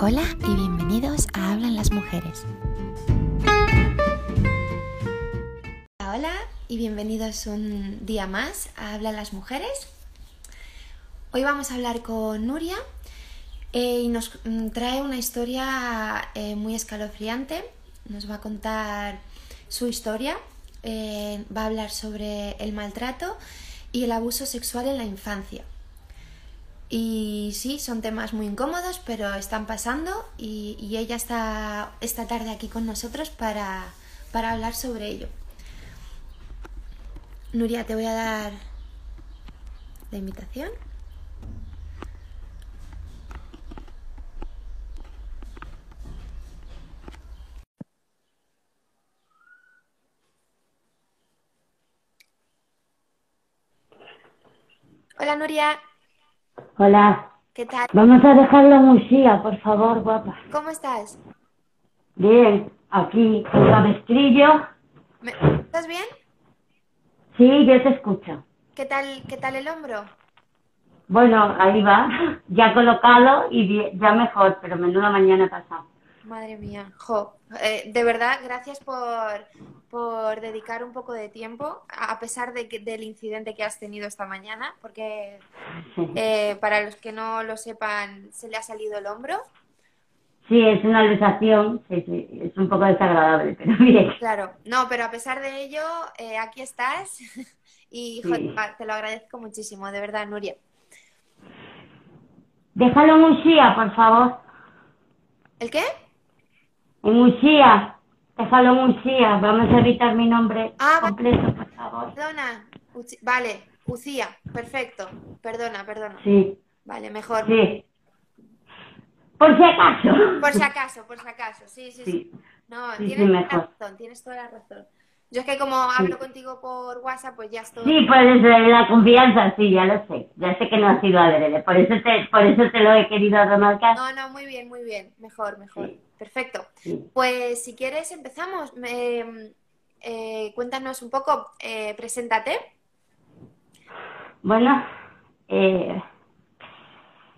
Hola y bienvenidos a Hablan las Mujeres. Hola y bienvenidos un día más a Hablan las Mujeres. Hoy vamos a hablar con Nuria eh, y nos mm, trae una historia eh, muy escalofriante. Nos va a contar su historia, eh, va a hablar sobre el maltrato y el abuso sexual en la infancia. Y sí, son temas muy incómodos, pero están pasando y, y ella está esta tarde aquí con nosotros para, para hablar sobre ello. Nuria, te voy a dar la invitación. Hola Nuria, Hola. ¿qué tal? Vamos a dejarlo en Usía, por favor, guapa. ¿Cómo estás? Bien, aquí, el cabestrillo. ¿Me- ¿Estás bien? Sí, yo te escucho. ¿Qué tal, qué tal el hombro? Bueno, ahí va, ya colocado y ya mejor, pero menuda mañana pasado. Madre mía, jo. Eh, de verdad, gracias por, por dedicar un poco de tiempo, a pesar de que- del incidente que has tenido esta mañana, porque eh, para los que no lo sepan, se le ha salido el hombro. Sí, es una luxación, sí, sí, es un poco desagradable, pero bien. Claro, no, pero a pesar de ello, eh, aquí estás y jo, Sí. te lo agradezco muchísimo, de verdad, Nuria. Déjalo en Usía, por favor. ¿El qué? En Usía, déjalo en Usía. Vamos a evitar mi nombre Ah, completo, por favor. Perdona. Vale, Ucía, perfecto. Perdona, perdona. Sí, Vale, mejor. sí. Por si acaso. Por si acaso, por si acaso. Sí, sí, sí. Sí, No, Sí, tienes toda mejor. la razón, tienes toda la razón. Yo es que como hablo contigo por WhatsApp, pues ya estoy. Sí, pues la confianza, sí, ya lo sé. Ya sé que no ha sido adrede. Por eso te, por eso te lo he querido remarcar. No, no, muy bien, muy bien. Mejor, mejor. Sí. Perfecto. Sí. Pues si quieres empezamos. Me- eh, cuéntanos un poco, eh, preséntate. Bueno, eh,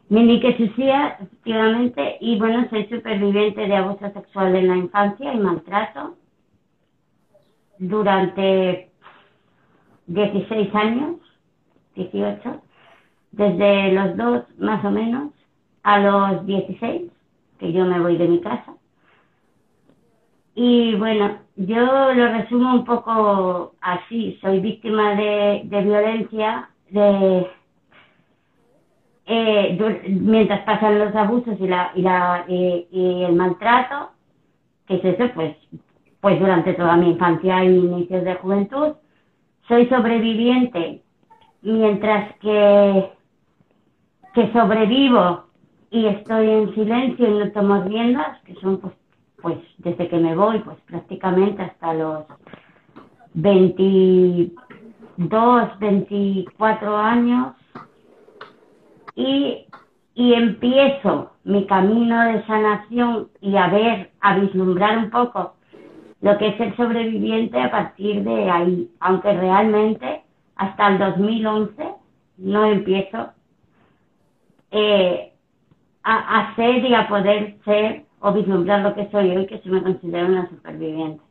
mi nick es Lucía, efectivamente, y bueno, soy superviviente de abuso sexual en la infancia y maltrato durante 16 años, 18, desde los dos más o menos a los 16, que yo me voy de mi casa. Y bueno, yo lo resumo un poco así. Soy víctima de, violencia de, eh, mientras pasan los abusos y, la, y, la, y el maltrato, que es eso, pues, pues durante toda mi infancia y inicios de juventud. Soy sobreviviente mientras que, que sobrevivo y estoy en silencio y no tomo riendas, que son pues, pues desde que me voy, pues prácticamente hasta los 22, 24 años. Y, y empiezo mi camino de sanación y a ver, a vislumbrar un poco lo que es ser sobreviviente a partir de ahí, aunque realmente hasta el 2011 no empiezo eh, a, a ser y a poder ser o vislumbrar lo que soy hoy, que sí me considero una superviviente.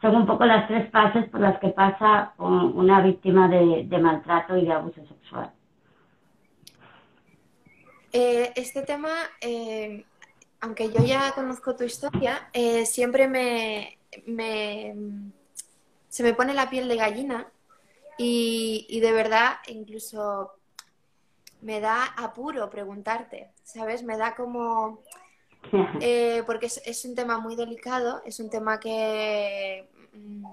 Son un poco las tres fases por las que pasa un- una víctima de, de maltrato y de abuso sexual. Eh, este tema, eh, aunque yo ya conozco tu historia, eh, siempre me, me- se me pone la piel de gallina y, y de verdad incluso me da apuro preguntarte, ¿sabes? Me da como... eh, porque es, es un tema muy delicado, es un tema que mm,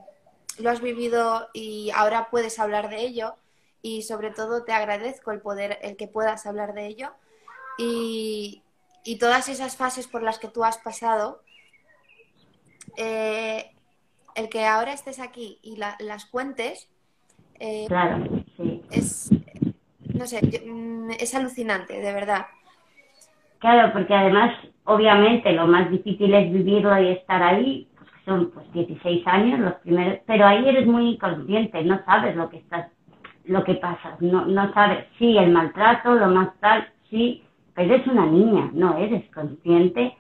lo has vivido y ahora puedes hablar de ello y sobre todo te agradezco el poder, el que puedas hablar de ello y, y todas esas fases por las que tú has pasado, eh, el que ahora estés aquí y la- las cuentes eh, Claro, sí. es, no sé, mm, es alucinante, de verdad. Claro, porque además, obviamente, lo más difícil es vivirlo y estar ahí, pues son pues 16 años los primeros, pero ahí eres muy inconsciente, no sabes lo que estás, lo que pasa, no, no sabes, sí, el maltrato, lo más tal, sí, pero eres una niña, no eres consciente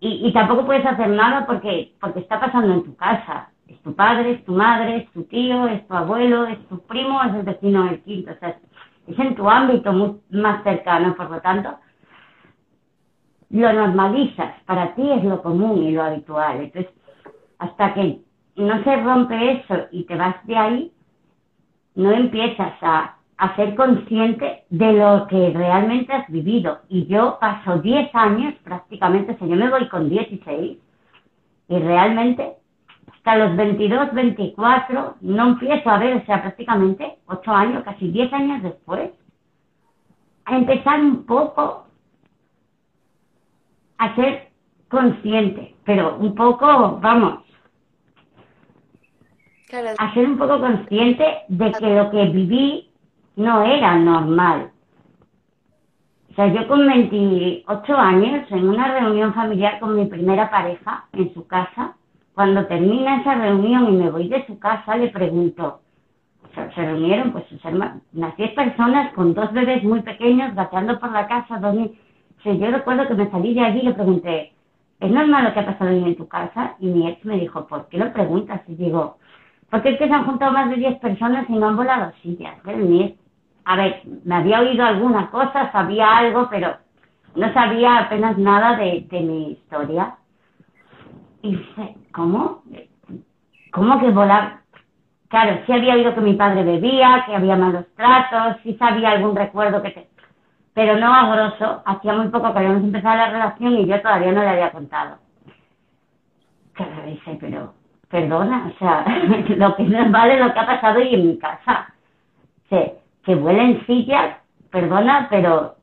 y, y tampoco puedes hacer nada porque, porque está pasando en tu casa. Es tu padre, es tu madre, es tu tío, es tu abuelo, es tu primo, es el vecino del quinto. O sea, es en tu ámbito más cercano, por lo tanto, lo normalizas, para ti es lo común y lo habitual. Entonces, hasta que no se rompe eso y te vas de ahí, no empiezas a, ser consciente de lo que realmente has vivido. Y yo paso 10 años prácticamente, o sea, yo me voy con 16 y realmente hasta los 22, 24 no empiezo a ver, o sea, prácticamente 8 años, casi 10 años después, a empezar un poco a ser consciente, pero un poco, vamos, a ser un poco consciente de que lo que viví no era normal. O sea, yo con 28 años, en una reunión familiar con mi primera pareja en su casa, cuando termina esa reunión y me voy de su casa, le pregunto, se, reunieron pues sus hermanos, unas 10 personas con dos bebés muy pequeños gateando por la casa, donde yo recuerdo que me salí de allí y le pregunté, ¿es normal lo que ha pasado hoy en tu casa? Y mi ex me dijo, ¿por qué lo preguntas? Y digo, porque es que se han juntado más de 10 personas y no han volado sillas. A ver, me había oído alguna cosa, sabía algo, pero no sabía apenas nada de, mi historia. Y ¿cómo? ¿Cómo que volar? Claro, sí había oído que mi padre bebía, que había malos tratos, sí sabía algún recuerdo que te... Pero no a hacía muy poco que habíamos empezado la relación y yo todavía no le había contado. Claro, dice, pero perdona, o sea, lo que no vale lo que ha pasado hoy en mi casa. Que, que vuelen sillas, perdona, pero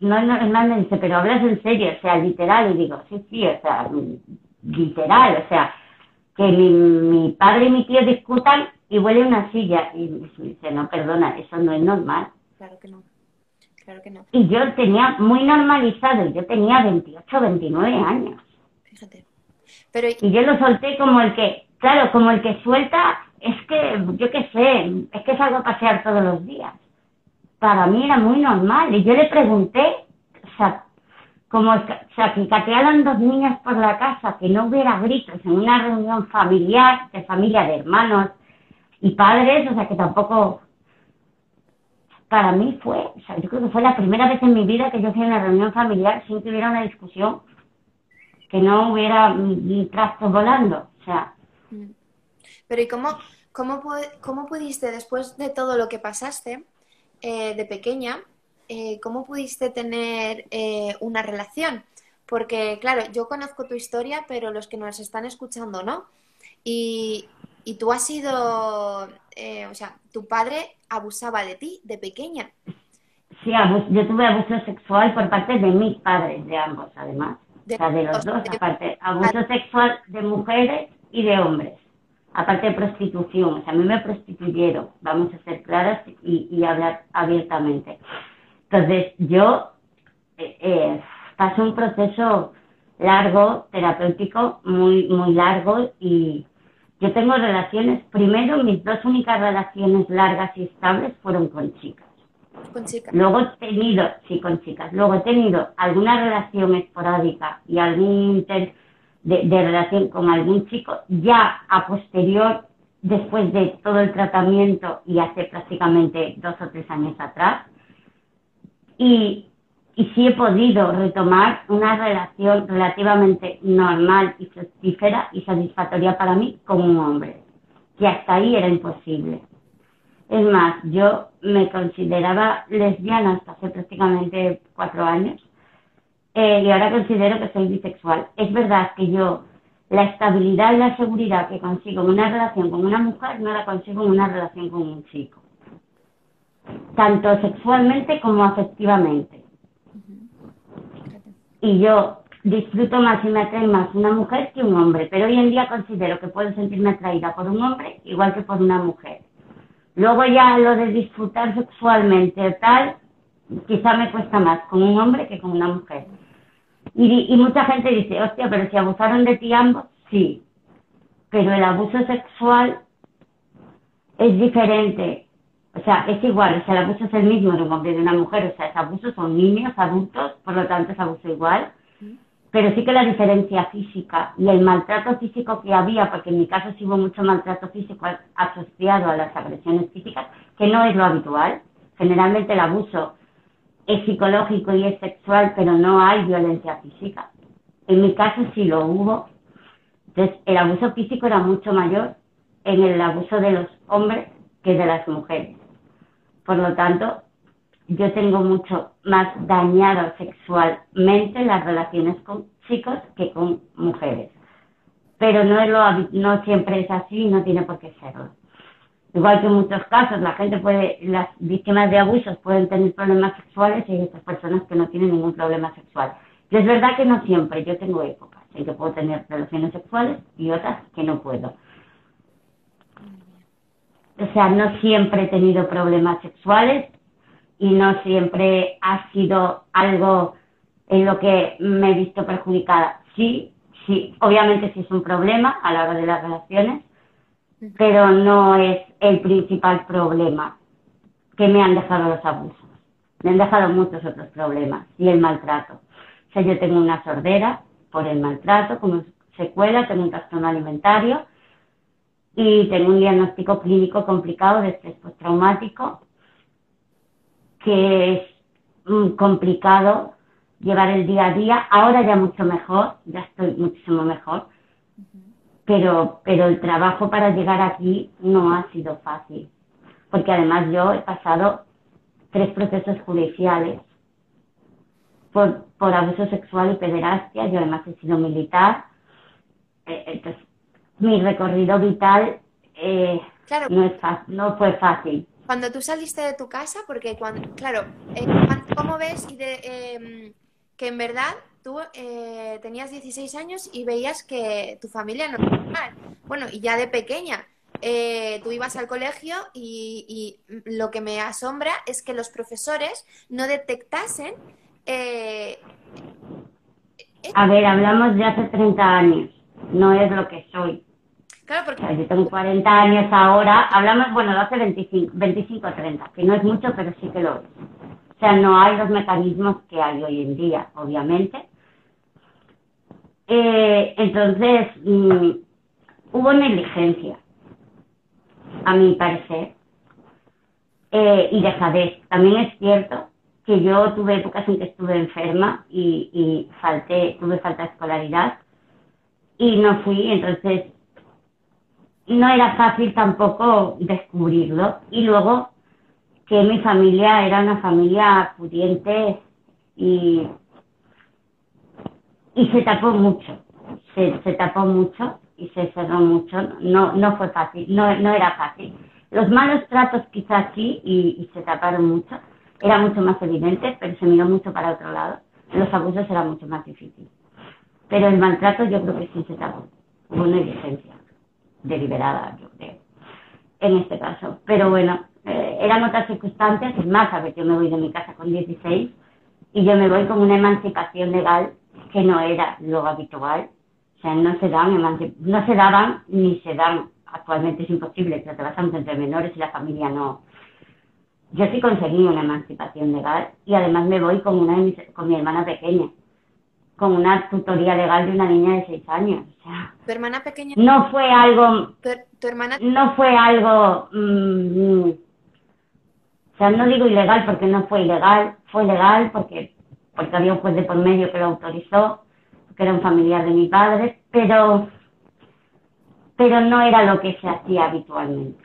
no, no, no me dice, pero hablas en serio, o sea, literal, y digo, sí, sí, o sea, literal, o sea, que mi, mi padre y mi tío discutan y huele una silla, y me dice, no, perdona, eso no es normal. Claro que no. Claro que no. Y yo tenía muy normalizado, yo tenía 28, 29 años. Fíjate. Y yo lo solté como el que, claro, como el que suelta, es que, yo qué sé, es que salgo a pasear todos los días. Para mí era muy normal. Y yo le pregunté, o sea, como, o sea, que catearan dos niñas por la casa, que no hubiera gritos en una reunión familiar, de familia de hermanos y padres, o sea, que tampoco, para mí fue, o sea, yo creo que fue la primera vez en mi vida que yo fui a una reunión familiar sin que hubiera una discusión que no hubiera trastos volando. O sea. Pero ¿y cómo, cómo, cómo pudiste, después de todo lo que pasaste eh, de pequeña, eh, cómo pudiste tener eh, una relación? Porque, claro, yo conozco tu historia, pero los que nos están escuchando no. Y, y tú has sido, o sea, tu padre abusaba de ti de pequeña. Sí, yo tuve abuso sexual por parte de mis padres, de ambos, además de, los dos, aparte, abuso sexual de mujeres y de hombres, aparte de prostitución, o sea, a mí me prostituyeron, vamos a ser claras y, hablar abiertamente. Entonces, yo eh, eh, paso un proceso largo, terapéutico, muy, muy largo y yo tengo relaciones, primero mis dos únicas relaciones largas y estables fueron con chicas. Con chicas. Luego he tenido, sí, con chicas. Luego he tenido alguna relación esporádica y algún de, de relación con algún chico ya a posterior, después de todo el tratamiento y hace prácticamente dos o tres años atrás. Y, sí he podido retomar una relación relativamente normal y fructífera y satisfactoria para mí con un hombre, que hasta ahí era imposible. Es más, yo me consideraba lesbiana hasta hace prácticamente cuatro años eh, y ahora considero que soy bisexual. Es verdad que yo la estabilidad y la seguridad que consigo en una relación con una mujer no la consigo en una relación con un chico. Tanto sexualmente como afectivamente. Y yo disfruto más y me atrae más una mujer que un hombre, pero hoy en día considero que puedo sentirme atraída por un hombre igual que por una mujer. Luego ya lo de disfrutar sexualmente o tal, quizá me cuesta más con un hombre que con una mujer. Y, mucha gente dice, hostia, pero si abusaron de ti ambos, sí. Pero el abuso sexual es diferente. O sea, es igual, o sea, el abuso es el mismo de un hombre y de una mujer, o sea, es abuso, son niños, adultos, por lo tanto es abuso igual. Pero sí que la diferencia física y el maltrato físico que había, porque en mi caso sí hubo mucho maltrato físico asociado a las agresiones físicas, que no es lo habitual. Generalmente el abuso es psicológico y es sexual, pero no hay violencia física. En mi caso sí lo hubo. Entonces, el abuso físico era mucho mayor en el abuso de los hombres que de las mujeres. Por lo tanto, yo tengo mucho más dañado sexualmente las relaciones con chicos que con mujeres. Pero no, es lo, no siempre es así y no tiene por qué serlo. Igual que en muchos casos, la gente puede, las víctimas de abusos pueden tener problemas sexuales y hay otras personas que no tienen ningún problema sexual. Y es verdad que no siempre, yo tengo épocas en que puedo tener relaciones sexuales y otras que no puedo. O sea, no siempre he tenido problemas sexuales y no siempre ha sido algo en lo que me he visto perjudicada. Sí, sí, obviamente sí es un problema a la hora de las relaciones, pero no es el principal problema que me han dejado los abusos. Me han dejado muchos otros problemas y el maltrato. O sea, yo tengo una sordera por el maltrato como secuela, tengo un trastorno alimentario y tengo un diagnóstico clínico complicado de estrés postraumático que es mm, complicado llevar el día a día. Ahora ya mucho mejor, ya estoy muchísimo mejor, pero, pero el trabajo para llegar aquí no ha sido fácil, porque además yo he pasado tres procesos judiciales por, por abuso sexual y pederastia, yo además he sido militar, eh, entonces mi recorrido vital eh, no, es fácil, no fue fácil cuando tú saliste de tu casa, porque cuando, claro, eh, ¿cómo ves em, que en verdad tú eh, tenías 16 años y veías que tu familia no normal? Bueno, y ya de pequeña, eh, tú ibas al colegio y, lo que me asombra es que los profesores no detectasen... A ver, hablamos de hace 30 años, no es lo que soy. Claro, porque... yo tengo 40 años ahora, hablamos, bueno, de hace 25, 25 o 30, que no es mucho, pero sí que lo es. O sea, no hay los mecanismos que hay hoy en día, obviamente. Eh, entonces, mm, hubo negligencia, a mi parecer, eh, y dejadez. También es cierto que yo tuve épocas en que estuve enferma y, y falté, tuve falta de escolaridad y no fui, entonces no era fácil tampoco descubrirlo. Y luego que mi familia era una familia pudiente y, y se tapó mucho, se, se tapó mucho y se cerró mucho. No, no fue fácil, no, no era fácil. Los malos tratos quizás sí y, y se taparon mucho, era mucho más evidente, pero se miró mucho para otro lado. Los abusos era mucho más difícil. Pero el maltrato yo creo que sí se tapó, hubo negligencia deliberada, yo creo, en este caso. Pero bueno, eh, eran otras circunstancias, es más, a ver, yo me voy de mi casa con 16 y yo me voy con una emancipación legal que no era lo habitual. O sea, no se dan, no se daban ni se dan. Actualmente es imposible que trabajamos entre menores y la familia no. Yo sí conseguí una emancipación legal y además me voy con una con mi hermana pequeña con una tutoría legal de una niña de seis años. O sea, ¿Tu hermana pequeña? No fue algo... ¿Tu, hermana? No fue algo... Mm, o sea, no digo ilegal porque no fue ilegal, fue legal porque, porque había un juez de por medio que lo autorizó, que era un familiar de mi padre, pero, pero no era lo que se hacía habitualmente.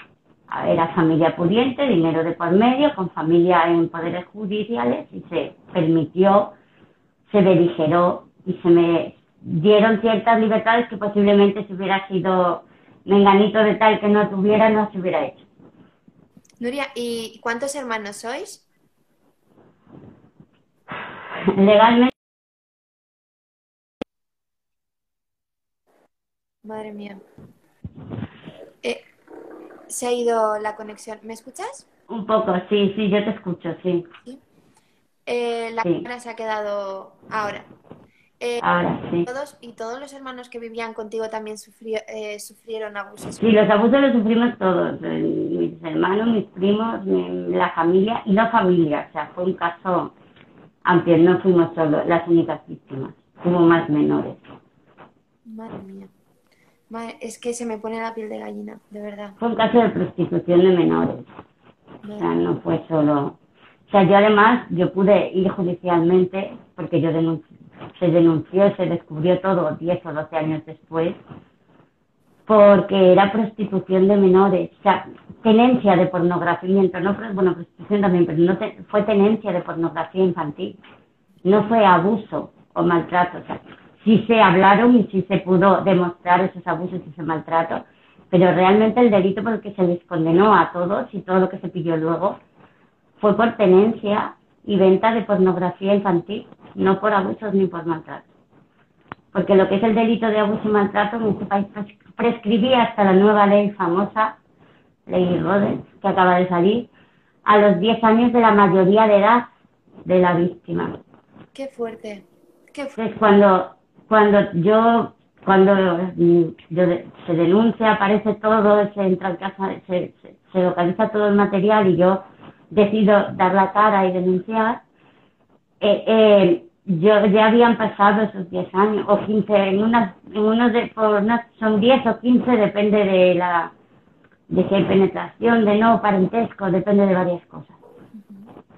Era familia pudiente, dinero de por medio, con familia en poderes judiciales y se permitió se beligeró y se me dieron ciertas libertades que posiblemente si hubiera sido menganito de tal que no tuviera, no se hubiera hecho. Nuria, ¿y cuántos hermanos sois? Legalmente. Madre mía. Eh, se ha ido la conexión. ¿Me escuchas? Un poco, sí, sí, yo te escucho, sí. Eh, la cámara se ha quedado ahora. Eh, Ahora sí. Todos, ¿Y todos los hermanos que vivían contigo también sufri- eh, sufrieron abusos? Sí, los abusos los sufrimos todos, eh, mis hermanos, mis primos, mi- la familia y la familia. O sea, fue un caso, aunque no fuimos solo las únicas víctimas, hubo más menores. Madre mía. Madre- es que se me pone la piel de gallina, de verdad. Fue un caso de prostitución de menores. O sea, no fue solo. O sea, yo además, yo pude ir judicialmente, porque yo se denunció, se descubrió todo 10 o 12 años después, porque era prostitución de menores. O sea, tenencia de pornografía, no, pro- bueno, prostitución también, pero no te- fue tenencia de pornografía infantil. No fue abuso o maltrato. O sea, sí se hablaron y sí se pudo demostrar esos abusos y ese maltrato, pero realmente el delito por el que se les condenó a todos y todo lo que se pidió luego fue por tenencia y venta de pornografía infantil, no por abusos ni por maltrato. Porque lo que es el delito de abuso y maltrato en este país pres- prescribía hasta la nueva ley famosa, ley Rodens, que acaba de salir, a los 10 años de la mayoría de edad de la víctima. Qué fuerte. Qué fuerte. Entonces, cuando, cuando yo, cuando yo se denuncia, aparece todo, se entra en casa, se, se, se localiza todo el material y yo decido dar la cara y denunciar, eh, eh, yo ya habían pasado esos 10 años, o 15, en unas, en unos de, por son 10 o 15, depende de la, de si hay penetración, de no, parentesco, depende de varias cosas.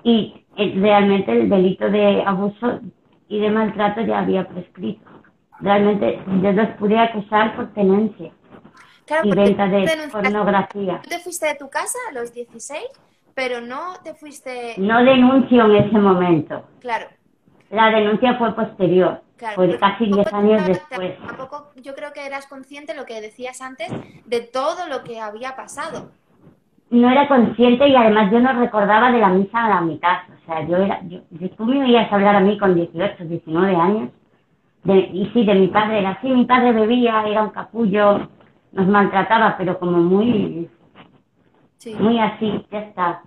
Y eh, realmente el delito de abuso y de maltrato ya había prescrito. Realmente yo los pude acusar por tenencia Claro, y venta de pornografía. Tú te fuiste de tu casa a los 16, pero no te fuiste... No denuncio en ese momento. Claro, La denuncia fue posterior, claro. fue casi tampoco 10 años después. Tampoco yo creo que eras consciente, lo que decías antes, de todo lo que había pasado. No era consciente y además yo no recordaba de la misa a la mitad. O sea, yo era, yo, yo- tú me oías hablar a mí con 18, 19 años. De, y sí, de mi padre era así, mi padre bebía, era un capullo, nos maltrataba, pero como muy, Sí. muy así, ya está.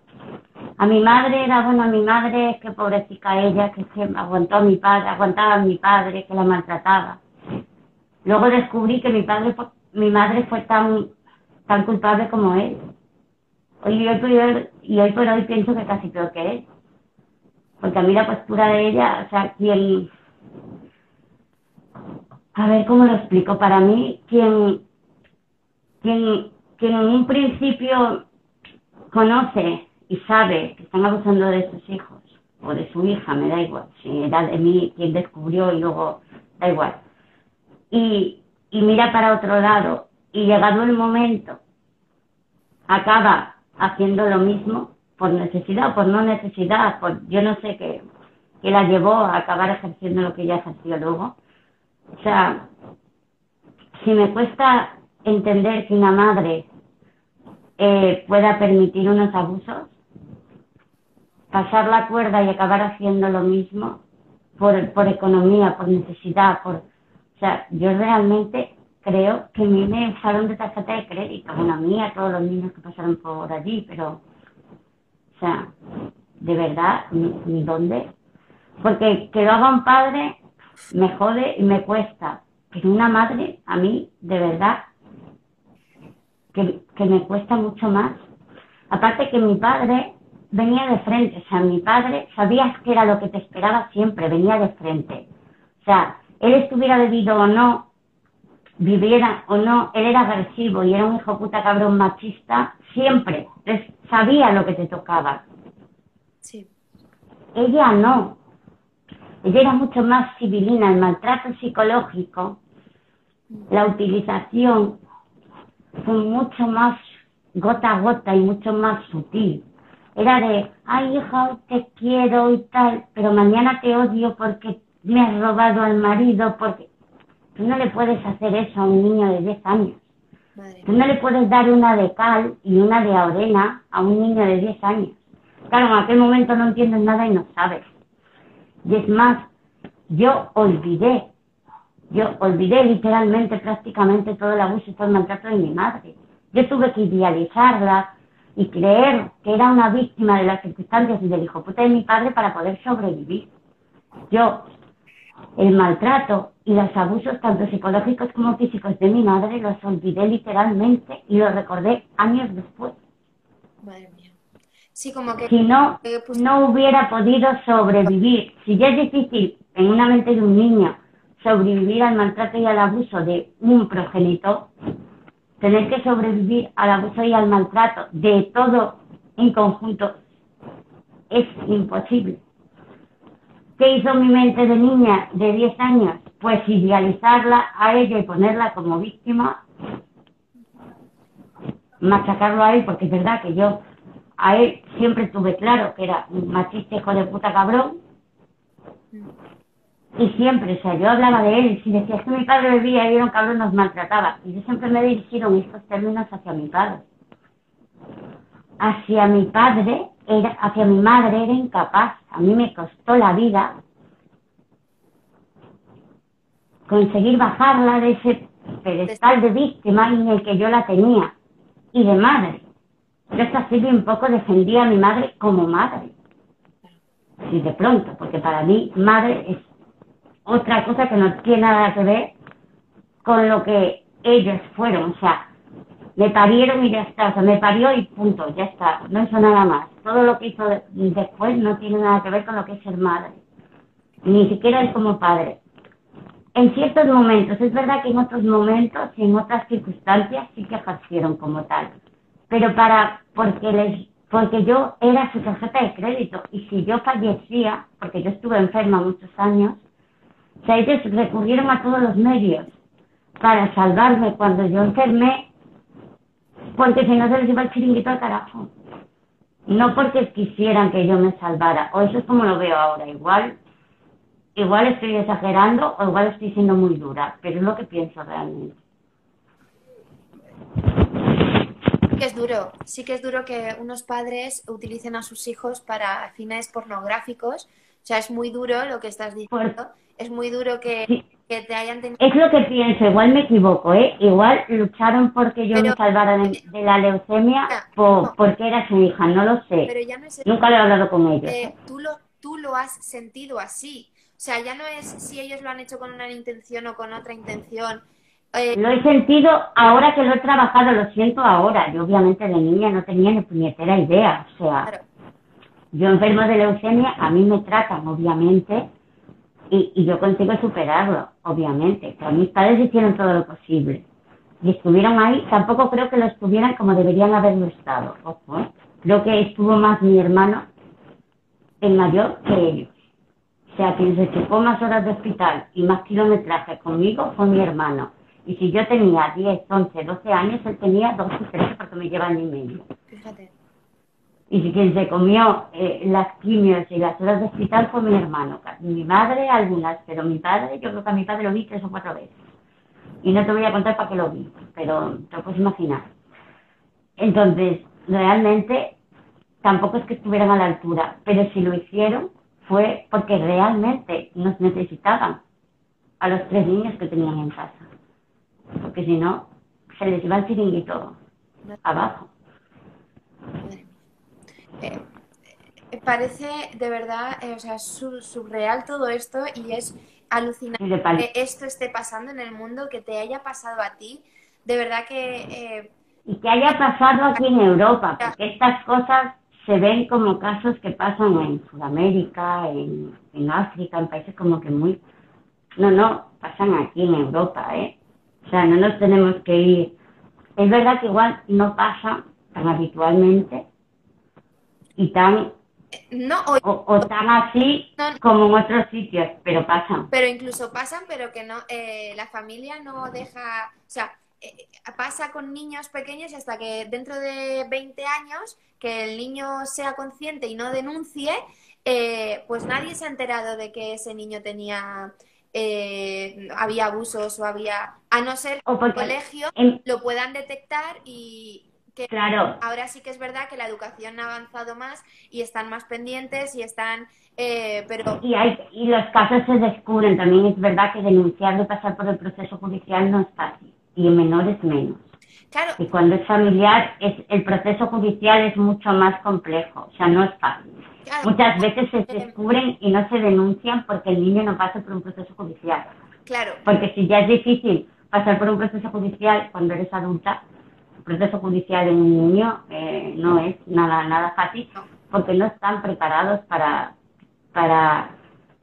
A mi madre era, bueno, a mi madre, que pobrecita ella, que se aguantó a mi padre, aguantaba a mi padre, que la maltrataba. Luego descubrí que mi padre, mi madre fue tan, tan culpable como él. Hoy, por hoy, y hoy por hoy pienso que casi peor que él. Porque a mí la postura de ella, o sea, quien... A ver cómo lo explico. Para mí, quien, quien, quien en un principio conoce y sabe que están abusando de sus hijos o de su hija, me da igual, si era de mí quien descubrió y luego da igual. Y, y mira para otro lado y llegado el momento acaba haciendo lo mismo por necesidad o por no necesidad, por yo no sé qué, qué la llevó a acabar ejerciendo lo que ella ejerció luego. O sea, si me cuesta entender que una madre eh, pueda permitir unos abusos, pasar la cuerda y acabar haciendo lo mismo por, por economía, por necesidad, por... O sea, yo realmente creo que a mí me usaron de tarjeta de crédito, bueno, a mí, a todos los niños que pasaron por allí, pero... O sea, de verdad, ni, dónde. Porque que lo haga un padre me jode y me cuesta. Pero una madre, a mí, de verdad, que, que me cuesta mucho más. Aparte que mi padre venía de frente, o sea, mi padre sabías que era lo que te esperaba siempre, venía de frente. O sea, él estuviera bebido o no, viviera o no, él era agresivo y era un hijo puta cabrón machista, siempre. Entonces, sabía lo que te tocaba. Sí. Ella no. Ella era mucho más civilina, el maltrato psicológico, la utilización fue mucho más gota a gota y mucho más sutil. Era de, ay hija, te quiero y tal, pero mañana te odio porque me has robado al marido, porque tú no le puedes hacer eso a un niño de 10 años. Madre Tú no le puedes dar una de cal y una de arena a un niño de 10 años. Claro, en aquel momento no entiendes nada y no sabes. Y es más, yo olvidé, yo olvidé literalmente prácticamente todo el abuso y todo el maltrato de mi madre. Yo tuve que idealizarla y creer que era una víctima de las circunstancias y del hijo puta de mi padre para poder sobrevivir. Yo el maltrato y los abusos tanto psicológicos como físicos de mi madre los olvidé literalmente y los recordé años después. Madre mía. Sí, como que... Si no, pues no hubiera podido sobrevivir. Si ya es difícil en una mente de un niño sobrevivir al maltrato y al abuso de un progenitor, tener que sobrevivir al abuso y al maltrato de todo en conjunto es imposible. ¿Qué hizo mi mente de niña de 10 años? Pues idealizarla a ella y ponerla como víctima, machacarlo a él, porque es verdad que yo a él siempre tuve claro que era un machista hijo de puta cabrón. Y siempre, o sea, yo hablaba de él y si decía que mi padre bebía y era un cabrón, nos maltrataba. Y yo siempre me dirigieron estos términos hacia mi padre. Hacia mi padre, era, hacia mi madre era incapaz. A mí me costó la vida conseguir bajarla de ese pedestal de víctima en el que yo la tenía y de madre. Yo hasta así un poco defendía a mi madre como madre. Sí, de pronto, porque para mí madre es otra cosa que no tiene nada que ver con lo que ellos fueron. O sea, me parieron y ya está. O sea, me parió y punto, ya está. No hizo nada más. Todo lo que hizo después no tiene nada que ver con lo que es ser madre. Ni siquiera es como padre. En ciertos momentos, es verdad que en otros momentos y en otras circunstancias sí que ejercieron como tal pero para porque les porque yo era su tarjeta de crédito y si yo fallecía, porque yo estuve enferma muchos años, o sea, ellos recurrieron a todos los medios para salvarme cuando yo enfermé, porque si no se les iba el chiringuito al carajo. No porque quisieran que yo me salvara, o eso es como lo veo ahora, igual, igual estoy exagerando o igual estoy siendo muy dura, pero es lo que pienso realmente que es duro, sí que es duro que unos padres utilicen a sus hijos para fines pornográficos. O sea, es muy duro lo que estás diciendo. Es muy duro que, te hayan tenido... Es lo que pienso, igual me equivoco, ¿eh? Igual lucharon porque yo me salvara de, la leucemia porque era su hija, no lo sé. Pero ya no es Nunca lo he hablado con ellos. Eh, tú, lo, tú lo has sentido así. O sea, ya no es si ellos lo han hecho con una intención o con otra intención eh, lo he sentido ahora que lo he trabajado, lo siento ahora. Yo obviamente de niña no tenía ni puñetera idea. O sea, yo enfermo de leucemia, a mí me tratan, obviamente, y, y yo consigo superarlo, obviamente. Pero mis padres hicieron todo lo posible. Y estuvieron ahí, tampoco creo que lo estuvieran como deberían haberlo estado. Ojo, ¿eh? Creo que estuvo más mi hermano, el mayor, que ellos. O sea, quien se chocó más horas de hospital y más kilometraje conmigo fue mi hermano y si yo tenía 10, 11, 12 años, él tenía 12 y 13 porque me lleva año y medio. Fíjate. Y si quien se comió eh, las quimios y las horas de hospital fue mi hermano. Mi madre algunas, pero mi padre, yo creo que a mi padre lo vi tres o cuatro veces. Y no te voy a contar para qué lo vi, pero te lo puedes imaginar. Entonces, realmente, tampoco es que estuvieran a la altura, pero si lo hicieron fue porque realmente nos necesitaban a los tres niños que tenían en casa porque si no, se les iba el chiringuito abajo. Eh, eh, parece de verdad, eh, o sea, surreal todo esto y es alucinante que esto esté pasando en el mundo, que te haya pasado a ti. De verdad que... y que haya pasado aquí en Europa, porque estas cosas se ven como casos que pasan en Sudamérica, en, en África, en países como que muy... No, no, pasan aquí en Europa, ¿eh? O sea, no nos tenemos que ir. Es verdad que igual no pasa tan habitualmente y tan no, o, tan así como en otros sitios, pero pasan. Pero incluso pasan, pero que no, eh, la familia no deja, o sea, eh, pasa con niños pequeños hasta que dentro de 20 años que el niño sea consciente y no denuncie, eh, pues nadie se ha enterado de que ese niño tenía eh, había abusos o había, a no ser que el colegio lo puedan detectar y que claro. ahora sí que es verdad que la educación ha avanzado más y están más pendientes y están, eh, pero... Y, hay, y los casos se descubren, también es verdad que denunciarlo y pasar por el proceso judicial no es fácil y en menores menos. Claro. Y cuando es familiar, es, el proceso judicial es mucho más complejo, o sea, no es fácil. Muchas veces se descubren y no se denuncian porque el niño no pasa por un proceso judicial. Claro. Porque si ya es difícil pasar por un proceso judicial cuando eres adulta, proceso judicial en un niño eh, no es nada nada fácil porque no están preparados para, para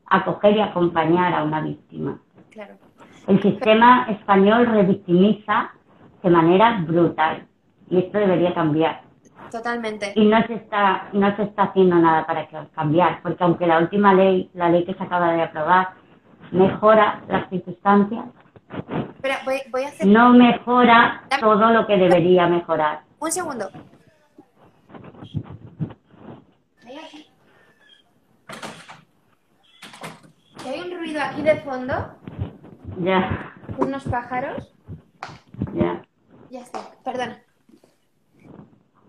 acoger y acompañar a una víctima. Claro. El sistema español revictimiza de manera brutal y esto debería cambiar. Totalmente. Y no se está no se está haciendo nada para cambiar, porque aunque la última ley, la ley que se acaba de aprobar, mejora las circunstancias, no mejora todo lo que debería mejorar. Un segundo. hay un ruido aquí de fondo. Ya. Unos pájaros. Ya. Ya está, perdona.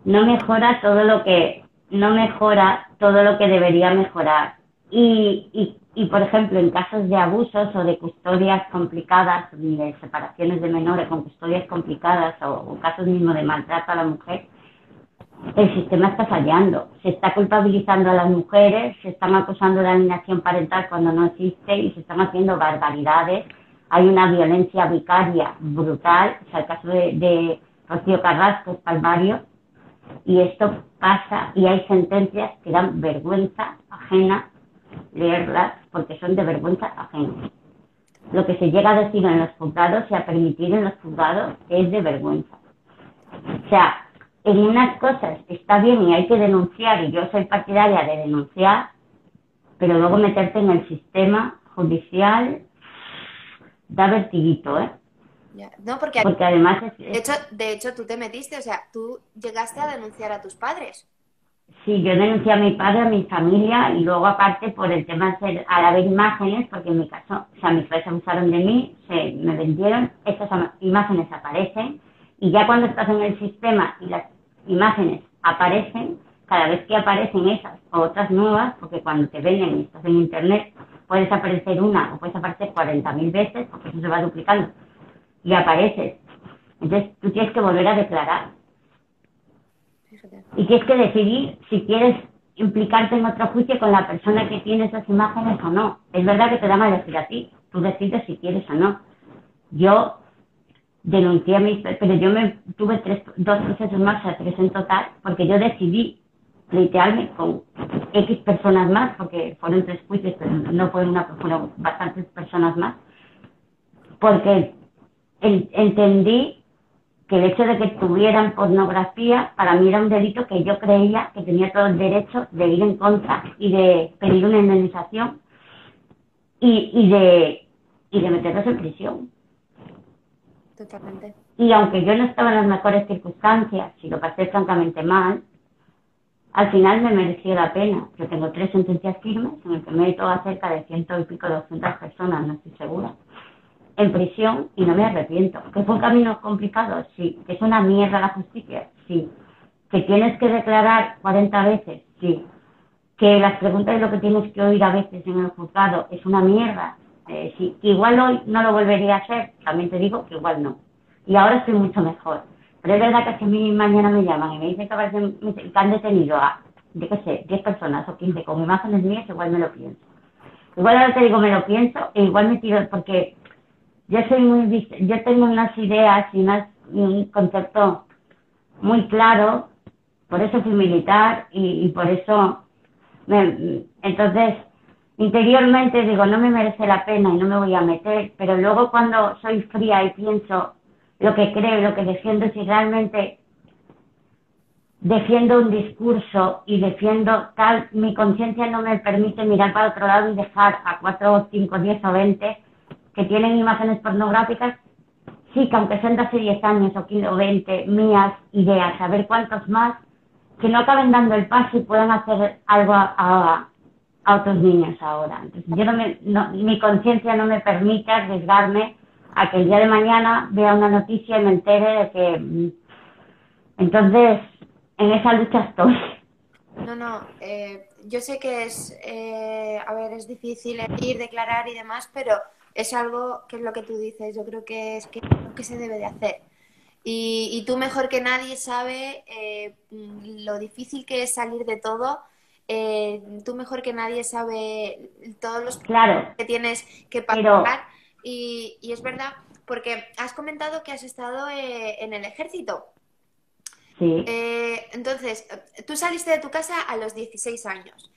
No mejora todo lo que no mejora todo lo que debería mejorar. Y, y, y, por ejemplo, en casos de abusos o de custodias complicadas, de separaciones de menores con custodias complicadas o, casos mismo de maltrato a la mujer, el sistema está fallando. Se está culpabilizando a las mujeres, se están acusando de alienación parental cuando no existe y se están haciendo barbaridades. Hay una violencia vicaria brutal, o sea, el caso de, de Rocío Carrasco es palmario, y esto pasa y hay sentencias que dan vergüenza ajena leerlas porque son de vergüenza ajena. Lo que se llega a decir en los juzgados y a permitir en los juzgados es de vergüenza. O sea, en unas cosas está bien y hay que denunciar, y yo soy partidaria de denunciar, pero luego meterte en el sistema judicial da vertiguito, ¿eh? No, porque, además... de, hecho, de hecho, tú te metiste, o sea, tú llegaste a denunciar a tus padres. Sí, yo denuncié a mi padre, a mi familia, y luego aparte por el tema de ser, al haber imágenes, porque en mi caso, o sea, mis padres abusaron de mí, se me vendieron, estas imágenes aparecen, y ya cuando estás en el sistema y las imágenes aparecen, cada vez que aparecen esas o otras nuevas, porque cuando te venden y estás en internet, puedes aparecer una o puedes aparecer 40.000 veces, porque eso se va duplicando, y apareces. Entonces tú tienes que volver a declarar. Y tienes que decidir si quieres implicarte en otro juicio con la persona que tiene esas imágenes o no. Es verdad que te dan a elegir a ti, tú decides si quieres o no. Yo denuncié a mis, pero yo me tuve tres, dos procesos más, o sea, tres en total, porque yo decidí pleitearme con X personas más, porque fueron tres juicios, pero no fueron una, fueron bastantes personas más, porque entendí que el hecho de que tuvieran pornografía para mí era un delito que yo creía que tenía todo el derecho de ir en contra y de pedir una indemnización y, y de y de meterlos en prisión Totalmente. Y aunque yo no estaba en las mejores circunstancias, si lo pasé francamente mal, al final me mereció la pena. Yo tengo tres sentencias firmes, en el que me he a cerca de ciento y pico, doscientas personas, no estoy segura, en prisión y no me arrepiento. ¿Que fue un camino complicado? Sí. ¿Que es una mierda la justicia? Sí. ¿Que tienes que declarar 40 veces? Sí. ¿Que las preguntas de lo que tienes que oír a veces en el juzgado es una mierda? Eh, sí, igual hoy no lo volvería a hacer, también te digo que igual no. Y ahora estoy mucho mejor. Pero es verdad que si a mí mañana me llaman y me dicen que, han detenido a, yo qué sé, 10 personas o 15 con imágenes mías, igual me lo pienso. Igual ahora te digo, me lo pienso e igual me tiro, porque yo soy muy, yo tengo unas ideas y un concepto muy claro, por eso fui militar y, por eso, me, entonces, interiormente digo, no me merece la pena y no me voy a meter, pero luego cuando soy fría y pienso lo que creo, lo que defiendo, si realmente defiendo un discurso y defiendo tal, mi conciencia no me permite mirar para otro lado y dejar a cuatro cinco, diez o veinte que tienen imágenes pornográficas, sí, que aunque sean de hace diez años o quince o veinte, mías ideas, a ver cuántos más, que no acaben dando el paso y puedan hacer algo a, a otros niños ahora. Entonces, yo no me, mi conciencia no me permite arriesgarme a que el día de mañana vea una noticia y me entere de que... Mm, entonces, en esa lucha estoy. No, no, eh, yo sé que es, eh, a ver, es difícil ir, declarar y demás, pero es algo que es lo que tú dices, yo creo que es que, lo que se debe de hacer. Y, tú mejor que nadie sabe eh, lo difícil que es salir de todo eh, tú mejor que nadie sabe todos los Claro, que tienes que Pero- pasar y, y es verdad, porque has comentado que has estado eh, en el ejército. sí. Entonces, tú saliste de tu casa a los 16 años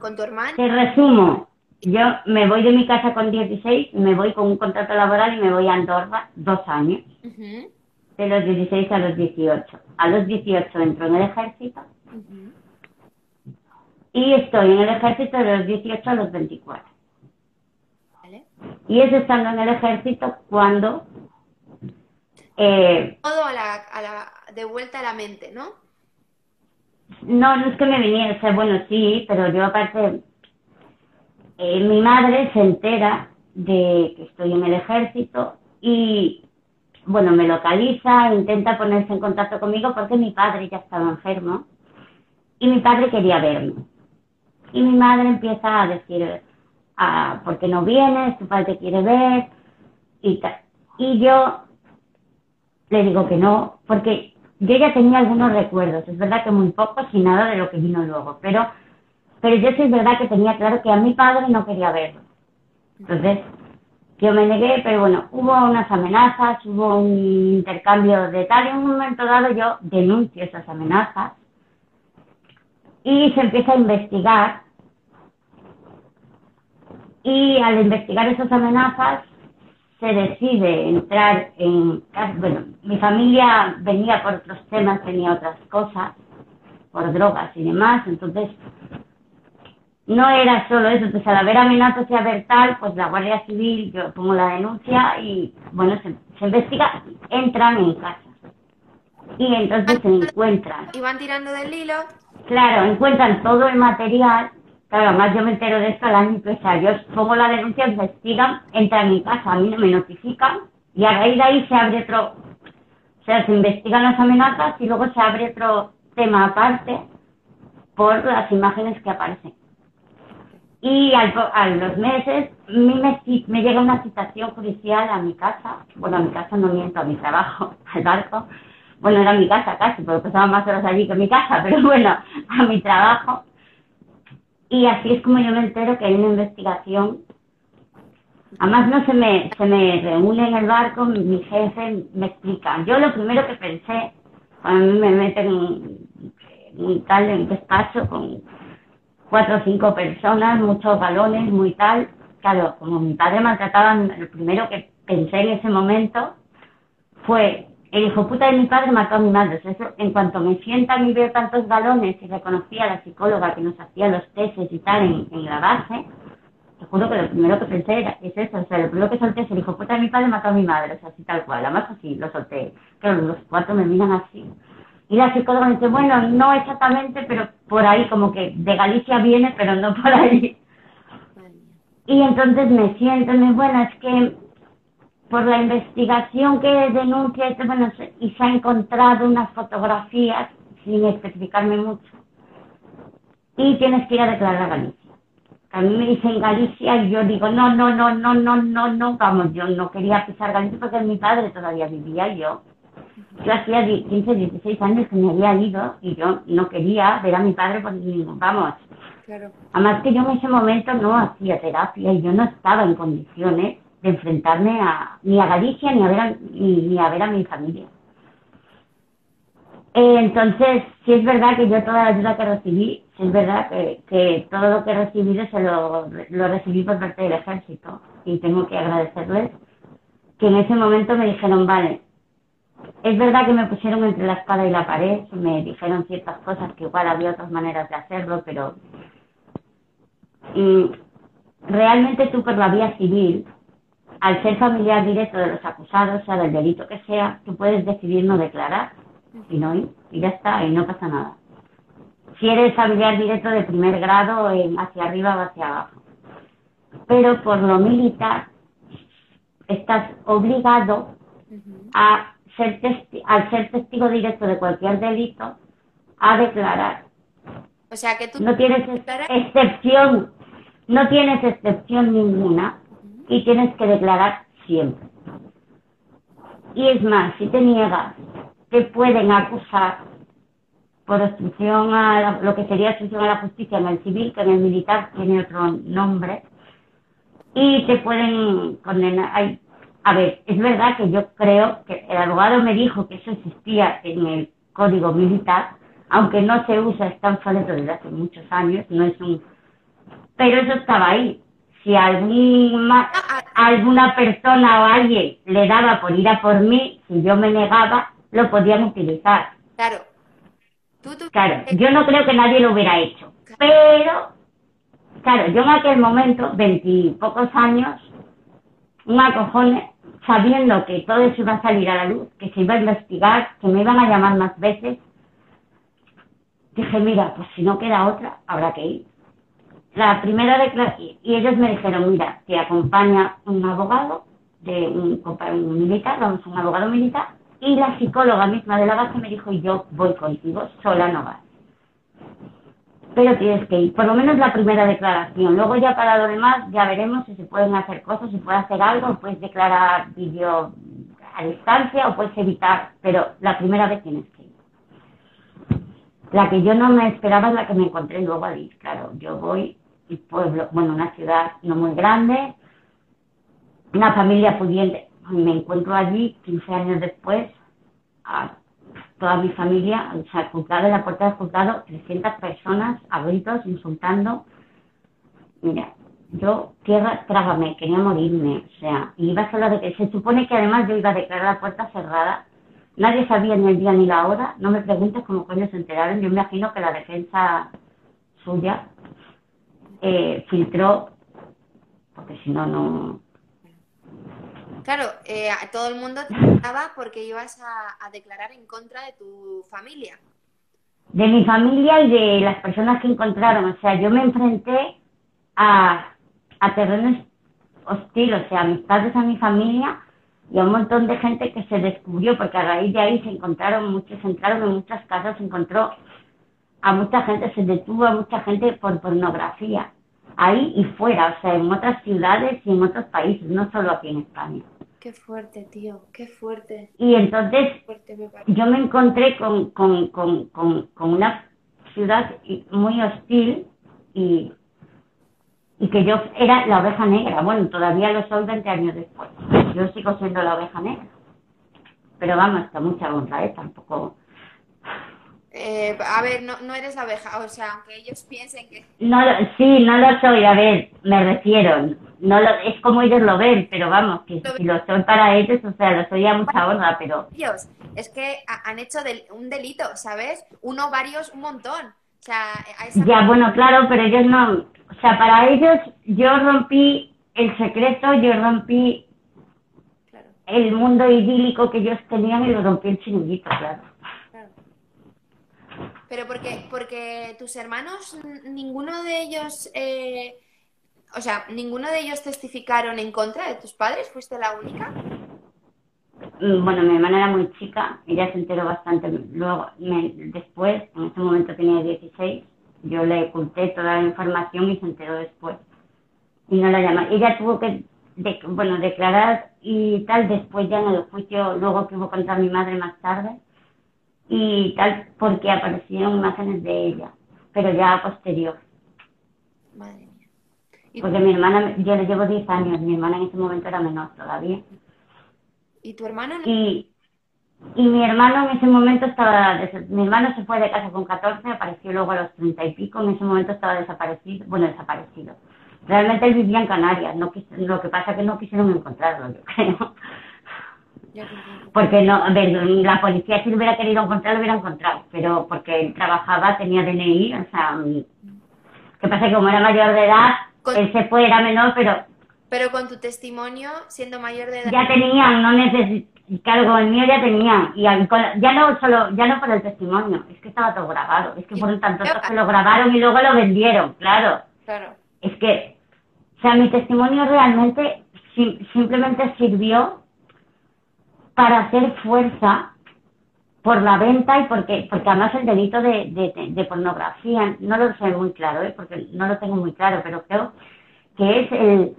con tu hermano. Te resumo. Yo me voy de mi casa con 16, me voy con un contrato laboral y me voy a Andorra dos años, de los 16 a los 18. A los 18 entro en el ejército y estoy en el ejército de los 18 a los 24. ¿Vale? Y es estando en el ejército cuando eh, Todo a la, a la, de vuelta a la mente, ¿no? No, no es que me viniera, o sea, bueno, sí, pero yo aparte, eh, mi madre se entera de que estoy en el ejército y, bueno, me localiza, intenta ponerse en contacto conmigo porque mi padre ya estaba enfermo y mi padre quería verme. Y mi madre empieza a decir, ah, ¿por qué no vienes? Tu padre te quiere ver y yo le digo que no, porque yo ya tenía algunos recuerdos, es verdad que muy pocos y nada de lo que vino luego, pero, pero yo sí es verdad que tenía claro que a mi padre no quería verlo. Entonces, yo me negué, pero bueno, hubo unas amenazas, hubo un intercambio de tal, y en un momento dado yo denuncio esas amenazas y se empieza a investigar. Y al investigar esas amenazas, se decide entrar en... Bueno, mi familia venía por otros temas, tenía otras cosas, por drogas y demás, entonces no era solo eso, entonces al haber amenazas y haber tal, pues la Guardia Civil, yo pongo la denuncia y bueno, se, se investiga, entran en casa. Y entonces se encuentran Y van tirando del hilo. Claro, encuentran todo el material. Claro, además yo me entero de esto al año sea, yo pongo la denuncia, investigan, entran en casa, a mí no me notifican y a raíz de ahí se abre otro, o sea, se investigan las amenazas y luego se abre otro tema aparte por las imágenes que aparecen. Y al a los meses me, me llega una citación judicial a mi casa, bueno, a mi casa no miento, a mi trabajo, al barco. Bueno, era mi casa casi, porque pasaba más horas allí que mi casa, pero bueno, a mi trabajo. Y así es como yo me entero que hay una investigación. Además no se me, se me reúne en el barco, mi, jefe me explica. Yo lo primero que pensé, cuando me meten en en tal en despacho con cuatro o cinco personas, muchos balones, muy tal. Claro, como mi padre maltrataba, lo primero que pensé en ese momento fue, el hijo puta de mi padre mató a mi madre. Eso, en cuanto me sientan y veo tantos balones y reconocí a la psicóloga que nos hacía los testes y tal en, en la base, te juro que lo primero que pensé era, es eso, o sea, lo primero que solté es el hijo puta de mi padre mató a mi madre, o sea, así tal cual, además así, lo solté. Claro, los cuatro me miran así. Y la psicóloga dice, bueno, no exactamente, pero por ahí, como que de Galicia viene, pero no por ahí. Y entonces me siento, me bueno, es que por la investigación que denuncia, bueno, y se ha encontrado unas fotografías, sin especificarme mucho, y tienes que ir a declarar a Galicia. A mí me dicen Galicia y yo digo, no, no, no, no, no, no, no, vamos, yo no quería pisar Galicia porque mi padre todavía vivía yo. Yo hacía die- 15, 16 años que me había ido y yo no quería ver a mi padre por ningún, vamos, Claro. Además que yo en ese momento no hacía terapia y yo no estaba en condiciones de enfrentarme a, ni a Galicia ni a ver a, ni, ni a ver a mi familia. Eh, entonces, sí es verdad que yo toda la ayuda que recibí, sí es verdad que, que todo lo que he recibido se lo, lo recibí por parte del ejército y tengo que agradecerles que en ese momento me dijeron, vale, es verdad que me pusieron entre la espada y la pared, me dijeron ciertas cosas que igual había otras maneras de hacerlo, pero mm, realmente tú por la vía civil, al ser familiar directo de los acusados, sea del delito que sea, tú puedes decidir no declarar y no ir, y ya está, y no pasa nada. Si eres familiar directo de primer grado, hacia arriba o hacia abajo. Pero por lo militar, estás obligado a ser testi- al ser testigo directo de cualquier delito, a declarar. O sea que tú No tienes excepción, no tienes excepción ninguna y tienes que declarar siempre. Y es más, si te niegas, te pueden acusar por obstrucción a lo que sería obstrucción a la justicia en el civil, que en el militar tiene otro nombre, y te pueden condenar. A ver, es verdad que yo creo que el abogado me dijo que eso existía en el código militar, aunque no se usa, está obsoleto desde hace muchos años, no es un... Pero eso estaba ahí. Si alguna, alguna persona o alguien le daba por ir a por mí, si yo me negaba, lo podían utilizar. Claro. Claro, yo no creo que nadie lo hubiera hecho. Pero, claro, yo en aquel momento, veintipocos años, un acojone, sabiendo que todo eso iba a salir a la luz, que se iba a investigar, que me iban a llamar más veces, dije, mira, pues si no queda otra, habrá que ir. La primera declaración, y ellos me dijeron, mira, te acompaña un abogado, de un, un militar, vamos, un abogado militar, y la psicóloga misma de la base me dijo, yo voy contigo, sola no vas. Pero tienes que ir, por lo menos la primera declaración. Luego ya para lo demás ya veremos si se pueden hacer cosas, si puedes hacer algo, puedes declarar vídeo a distancia o puedes evitar, pero la primera vez tienes que ir. La que yo no me esperaba es la que me encontré luego allí. Claro, yo voy, y pueblo, bueno, una ciudad no muy grande, una familia pudiente, me encuentro allí 15 años después, a toda mi familia, o sea, juzgado en la puerta del juzgado, 300 personas a insultando. Mira, yo, tierra, trágame, quería morirme, o sea, iba sola de que se supone que además yo iba a declarar la puerta cerrada, nadie sabía ni el día ni la hora, no me preguntes cómo coño se enteraron, yo me imagino que la defensa suya eh, filtró, porque si no, no, Claro, eh, todo el mundo te estaba porque ibas a, declarar en contra de tu familia. De mi familia y de las personas que encontraron. O sea, yo me enfrenté a, a terrenos hostiles, o sea, a mis padres, a mi familia y a un montón de gente que se descubrió, porque a raíz de ahí se encontraron muchos, entraron en muchas casas, se encontró a mucha gente, se detuvo a mucha gente por pornografía, ahí y fuera, o sea, en otras ciudades y en otros países, no solo aquí en España. Qué fuerte, tío, qué fuerte. Y entonces yo me encontré con, con, con, con, una ciudad muy hostil y, y que yo era la oveja negra. Bueno, todavía lo soy 20 años después. Yo sigo siendo la oveja negra. Pero vamos, está mucha honra, ¿eh? Tampoco... Eh, a ver, no, no eres la oveja, o sea, aunque ellos piensen que... No, sí, no lo soy, a ver, me refiero no lo, es como ellos lo ven, pero vamos, que si lo son para ellos, o sea, lo soy a mucha honra, pero... Dios, es que han hecho un delito, ¿sabes? Uno, varios, un montón. O sea, Ya, bueno, claro, pero ellos no... O sea, para ellos yo rompí el secreto, yo rompí el mundo idílico que ellos tenían y lo rompí el chiringuito, claro. claro. Pero porque, porque tus hermanos, ninguno de ellos... Eh o sea, ¿ninguno de ellos testificaron en contra de tus padres? ¿Fuiste la única? Mm, bueno, mi hermana era muy chica, ella se enteró bastante. Luego, después, en ese momento tenía 16, yo le oculté toda la información y se enteró después. Y no la llama. Ella tuvo que, bueno, declarar y tal después ya en el juicio, luego que hubo contra mi madre más tarde. Y tal, porque aparecieron imágenes de ella, pero ya posterior. Madre porque mi hermana, yo le llevo 10 años, mi hermana en ese momento era menor todavía. ¿Y tu hermano? Y, y mi hermano en ese momento estaba, mi hermano se fue de casa con 14, apareció luego a los 30 y pico, en ese momento estaba desaparecido, bueno, desaparecido. Realmente él vivía en Canarias, no lo que pasa es que no quisieron encontrarlo, yo creo. Porque no, a ver, la policía si lo hubiera querido encontrar, lo hubiera encontrado, pero porque él trabajaba, tenía DNI, o sea, ¿qué pasa? Que como era mayor de edad, él se fue, era menor, pero... Pero con tu testimonio, siendo mayor de edad... Ya tenían, no necesito... Claro, con el mío ya tenían. Y ya no solo, ya no por el testimonio, es que estaba todo grabado. Es que fueron tantos que lo grabaron y luego lo vendieron, claro. Claro. Es que, o sea, mi testimonio realmente simplemente sirvió para hacer fuerza por la venta y porque porque además el delito de, de, pornografía no lo sé muy claro ¿eh? porque no lo tengo muy claro pero creo que es el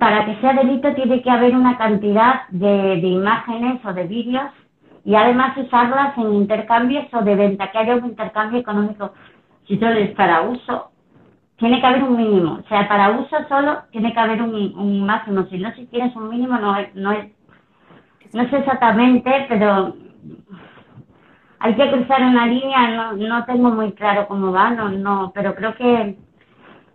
para que sea delito tiene que haber una cantidad de, de imágenes o de vídeos y además usarlas en intercambios o de venta, que haya un intercambio económico. Si solo es para uso, tiene que haber un mínimo. O sea, para uso solo tiene que haber un, máximo. Si no, si tienes un mínimo, no no es, no sé exactamente, pero hay que cruzar una línea, no, no tengo muy claro cómo va, no, no, pero creo que,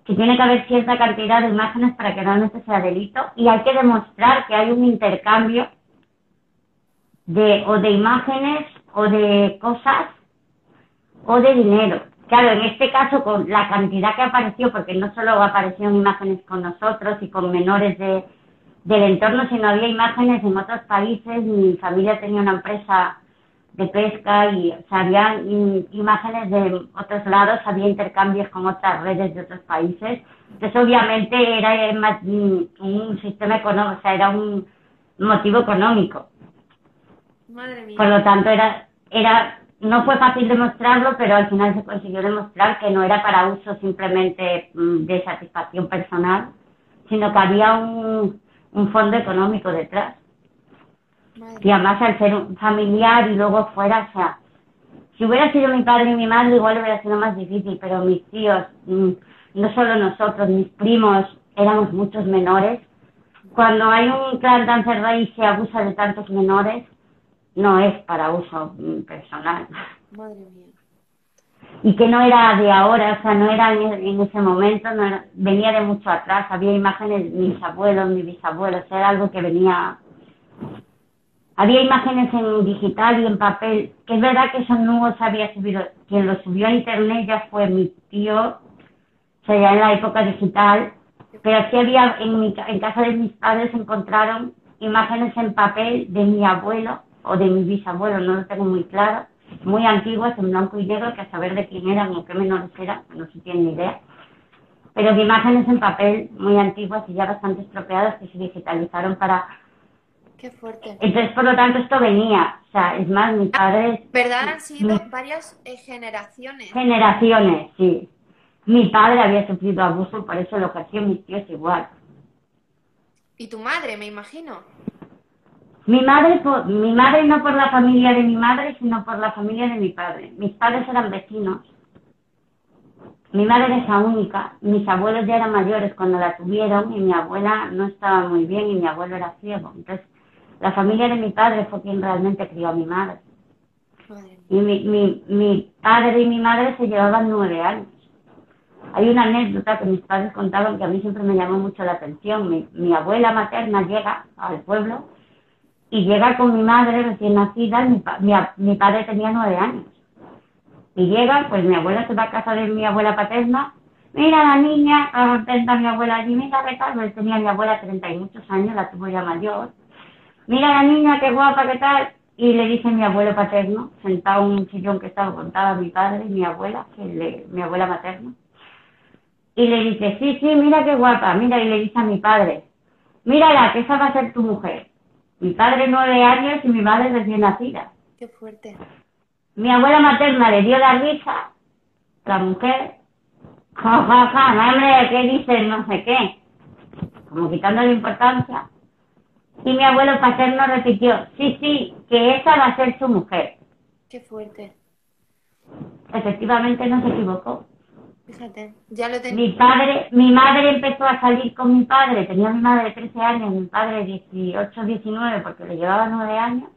que tiene que haber cierta cantidad de imágenes para que realmente sea delito y hay que demostrar que hay un intercambio de o de imágenes o de cosas o de dinero. Claro, en este caso con la cantidad que apareció, porque no solo aparecieron imágenes con nosotros y con menores de, del entorno, sino había imágenes en otros países. Mi familia tenía una empresa de pesca y o había imágenes de otros lados, había intercambios con otras redes de otros países. Entonces, obviamente, era más un sistema económico, o sea, era un motivo económico. Por lo tanto, era, era, no fue fácil demostrarlo, pero al final se consiguió demostrar que no era para uso simplemente mm, de satisfacción personal, sino que había un, un fondo económico detrás. Y además al ser un familiar y luego fuera, o sea, si hubiera sido mi padre y mi madre igual hubiera sido más difícil, pero mis tíos, mm, no solo nosotros, mis primos, éramos muchos menores. Cuando hay un clan tan cerrado y se abusa de tantos menores, no es para uso personal. Madre mía. Y que no era de ahora, o sea, no era en, ese momento, no venía de mucho atrás, había imágenes de mis abuelos, mis bisabuelos, era algo que venía... Había imágenes en digital y en papel, que es verdad que eso no se había subido, quien lo subió a internet ya fue mi tío, o sea, ya en la época digital, pero sí había, en, mi, en casa de mis padres encontraron imágenes en papel de mi abuelo o de mi bisabuelo, no lo tengo muy claro, muy antiguas, en blanco y negro, que a saber de quién eran o qué menores eran, no se tiene ni idea. Pero de imágenes en papel muy antiguas y ya bastante estropeadas que se digitalizaron para... Qué fuerte. Entonces, por lo tanto, esto venía. O sea, es más, mi padre... ¿Verdad? Han sido varias eh, generaciones. Generaciones, sí. Mi padre había sufrido abuso, por eso lo ejerció mis tíos igual. ¿Y tu madre, me imagino? Mi madre, mi madre no por la familia de mi madre, sino por la familia de mi padre. Mis padres eran vecinos. Mi madre es la única. Mis abuelos ya eran mayores cuando la tuvieron y mi abuela no estaba muy bien y mi abuelo era ciego. Entonces, la familia de mi padre fue quien realmente crió a mi madre. Y mi, mi, mi padre y mi madre se llevaban nueve años. Hay una anécdota que mis padres contaban que a mí siempre me llamó mucho la atención. Mi, mi abuela materna llega al pueblo y llega con mi madre recién nacida, mi, mi, padre tenía nueve años. Y llega, pues mi abuela se va a casa de mi abuela paterna, mira la niña, contenta mi abuela allí, mira qué tal, pues tenía mi abuela treinta y muchos años, la tuvo ya mayor, mira la niña, qué guapa, qué tal, y le dice mi abuelo paterno, sentado en un sillón que estaba contado mi padre y mi abuela, que mi abuela materna, y le dice, sí, sí, mira qué guapa, mira, y le dice a mi padre, mírala, que esa va a ser tu mujer. Mi padre nueve años y mi madre recién nacida. Qué fuerte. Mi abuela materna le dio la risa, la mujer, ja, ja, ja, madre, ¿qué dices? No sé qué. Como quitando la importancia. Y mi abuelo paterno repitió, sí, sí, que esa va a ser su mujer. Qué fuerte. Efectivamente no se equivocó. Fíjate, ya lo Mi padre, mi madre empezó a salir con mi padre, tenía mi madre 13 años, mi padre 18, 19, porque le llevaba 9 años,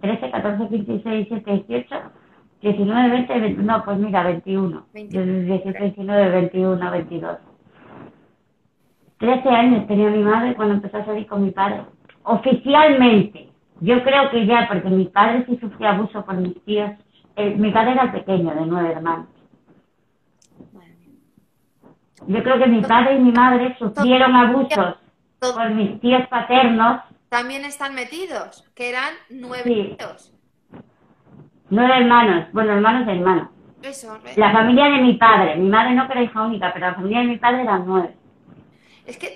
13, 14, 15, 16, 17, 18, 19, 20, 21, no, pues mira, 21. 18, 19, 21, 22. 13 años tenía mi madre cuando empezó a salir con mi padre. Oficialmente, yo creo que ya, porque mi padre sí sufría abuso por mis tíos, eh, mi padre era pequeño, de nueve hermanos. Yo creo que mi padre y mi madre sufrieron abusos por mis tíos paternos. También están metidos, que eran nueve tíos. Nueve hermanos, bueno, hermanos de hermanos. Eso, La familia de mi padre, mi madre no que era hija única, pero la familia de mi padre eran nueve.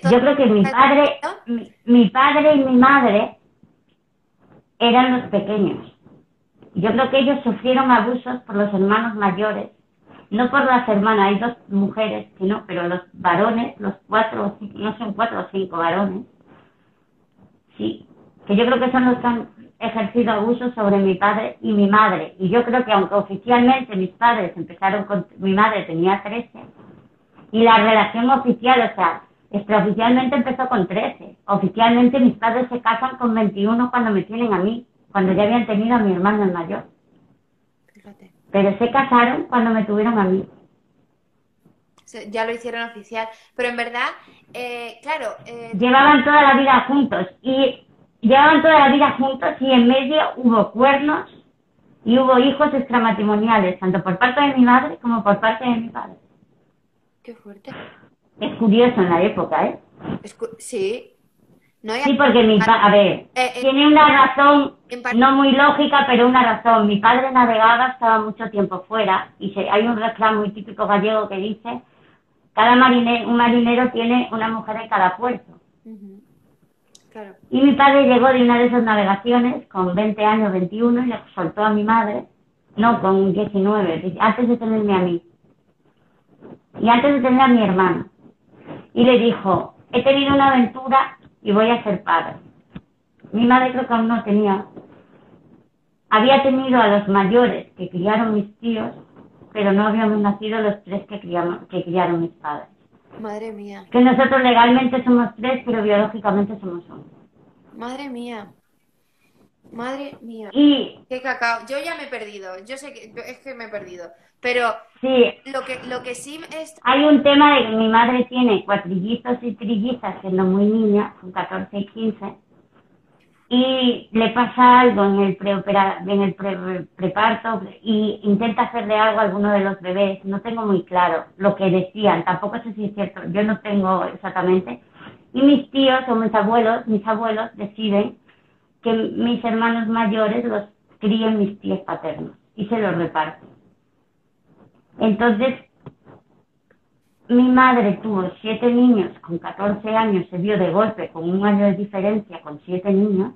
Yo creo que mi padre, mi padre y mi madre eran los pequeños. Yo creo que ellos sufrieron abusos por los hermanos mayores no por las hermanas, hay dos mujeres, sino, pero los varones, los cuatro, no son cuatro o cinco varones, sí, que yo creo que son los que ejercido abuso sobre mi padre y mi madre. Y yo creo que aunque oficialmente mis padres empezaron con, mi madre tenía 13, y la relación oficial, o sea, extraoficialmente empezó con 13. Oficialmente mis padres se casan con 21 cuando me tienen a mí, cuando ya habían tenido a mi hermano el mayor. Pero se casaron cuando me tuvieron a mí. Ya lo hicieron oficial. Pero en verdad, eh, claro. Eh, llevaban toda la vida juntos y llevaban toda la vida juntos y en medio hubo cuernos y hubo hijos extramatrimoniales, tanto por parte de mi madre como por parte de mi padre. Qué fuerte. Es curioso en la época, ¿eh? sí. Sí, porque mi padre, a ver, eh, eh, tiene una razón no muy lógica, pero una razón. Mi padre navegaba, estaba mucho tiempo fuera y se, hay un refrán muy típico gallego que dice, cada marinero, un marinero tiene una mujer en cada puerto. Y mi padre llegó de una de esas navegaciones con 20 años, 21, y le soltó a mi madre, no, con 19, antes de tenerme a mí. Y antes de tener a mi hermano. Y le dijo, he tenido una aventura y voy a ser padre. Mi madre creo que aún no tenía. Había tenido a los mayores que criaron mis tíos, pero no habíamos nacido los tres que, que criaron mis padres. Madre mía. Que nosotros legalmente somos tres, pero biológicamente somos uno. Madre mía. Madre mía. Y qué cacao. Yo ya me he perdido. Yo sé que es que me he perdido. Pero sí. lo que lo que sí es Hay un tema de que mi madre tiene cuatrillizos y trillizas siendo muy niña, con 14 y 15 y le pasa algo en el preopera, en el preparto y intenta hacerle algo a alguno de los bebés. No tengo muy claro lo que decían, tampoco sé si es cierto, yo no tengo exactamente. Y mis tíos o mis abuelos, mis abuelos deciden que mis hermanos mayores los críen mis tíos paternos y se los reparten. Entonces, mi madre tuvo siete niños con 14 años, se vio de golpe con un año de diferencia con siete niños,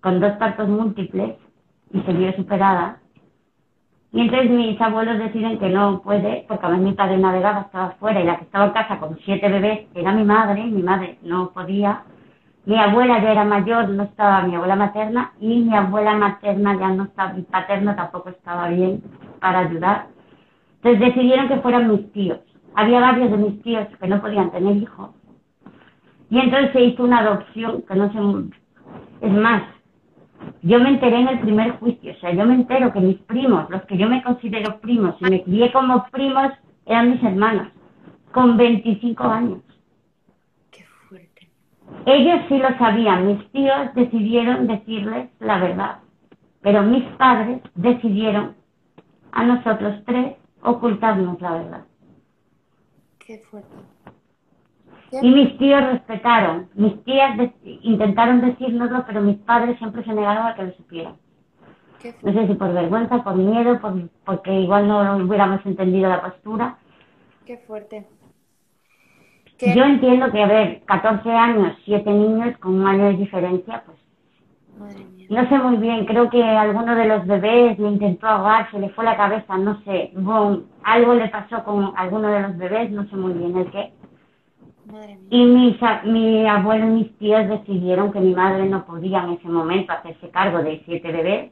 con dos partos múltiples, y se vio superada. Y entonces mis abuelos deciden que no puede, porque a mí mi padre navegaba, estaba fuera, y la que estaba en casa con siete bebés era mi madre, mi madre no podía. Mi abuela ya era mayor, no estaba mi abuela materna, y mi abuela materna ya no estaba, mi paterno tampoco estaba bien para ayudar. Entonces decidieron que fueran mis tíos había varios de mis tíos que no podían tener hijos. Y entonces se hizo una adopción que no sé, es más, yo me enteré en el primer juicio, o sea, yo me entero que mis primos, los que yo me considero primos y me crié como primos, eran mis hermanos, con 25 años. Ellos sí lo sabían, mis tíos decidieron decirles la verdad, pero mis padres decidieron a nosotros tres ocultarnos la verdad. Qué fuerte. Y mis tíos respetaron. Mis tías intentaron decírnoslo, pero mis padres siempre se negaron a que lo supieran. No sé si por vergüenza, por miedo, por, porque igual no hubiéramos entendido la postura. Qué fuerte. Yo entiendo que, a ver, 14 años, 7 niños con un año de diferencia, pues no sé muy bien, creo que alguno de los bebés le intentó ahogar, se le fue la cabeza, no sé. algo le pasó con alguno de los bebés, no sé muy bien el qué. Y mis, mi abuelo y mis tíos decidieron que mi madre no podía en ese momento hacerse cargo de siete bebés.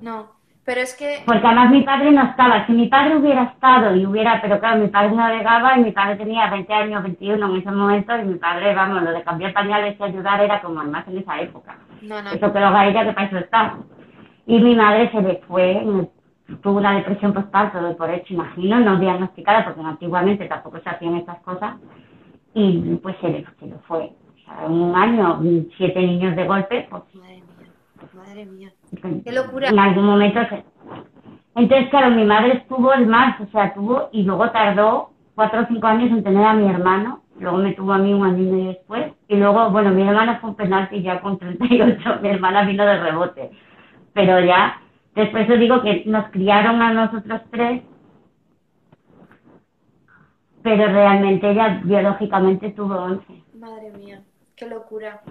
No, pero es que... Porque además mi padre no estaba. Si mi padre hubiera estado y hubiera... Pero claro, mi padre navegaba y mi padre tenía 20 años, 21 en ese momento y mi padre, vamos, lo de cambiar pañales y ayudar era como más en esa época. No, no. Eso que lo ella, que para eso está. Y mi madre se le fue, tuvo una depresión postparto de por hecho, imagino, no diagnosticada porque antiguamente tampoco se hacían estas cosas. Y pues se le, se le fue. O sea, en un año, siete niños de golpe, pues Madre mía. Qué locura. En algún momento. Entonces, claro, mi madre estuvo el más, o sea, tuvo y luego tardó cuatro o cinco años en tener a mi hermano. Luego me tuvo a mí un año y medio después. Y luego, bueno, mi hermana fue un penalti ya con 38. Mi hermana vino de rebote. Pero ya, después os digo que nos criaron a nosotros tres. Pero realmente ella biológicamente tuvo 11. Madre mía, qué locura,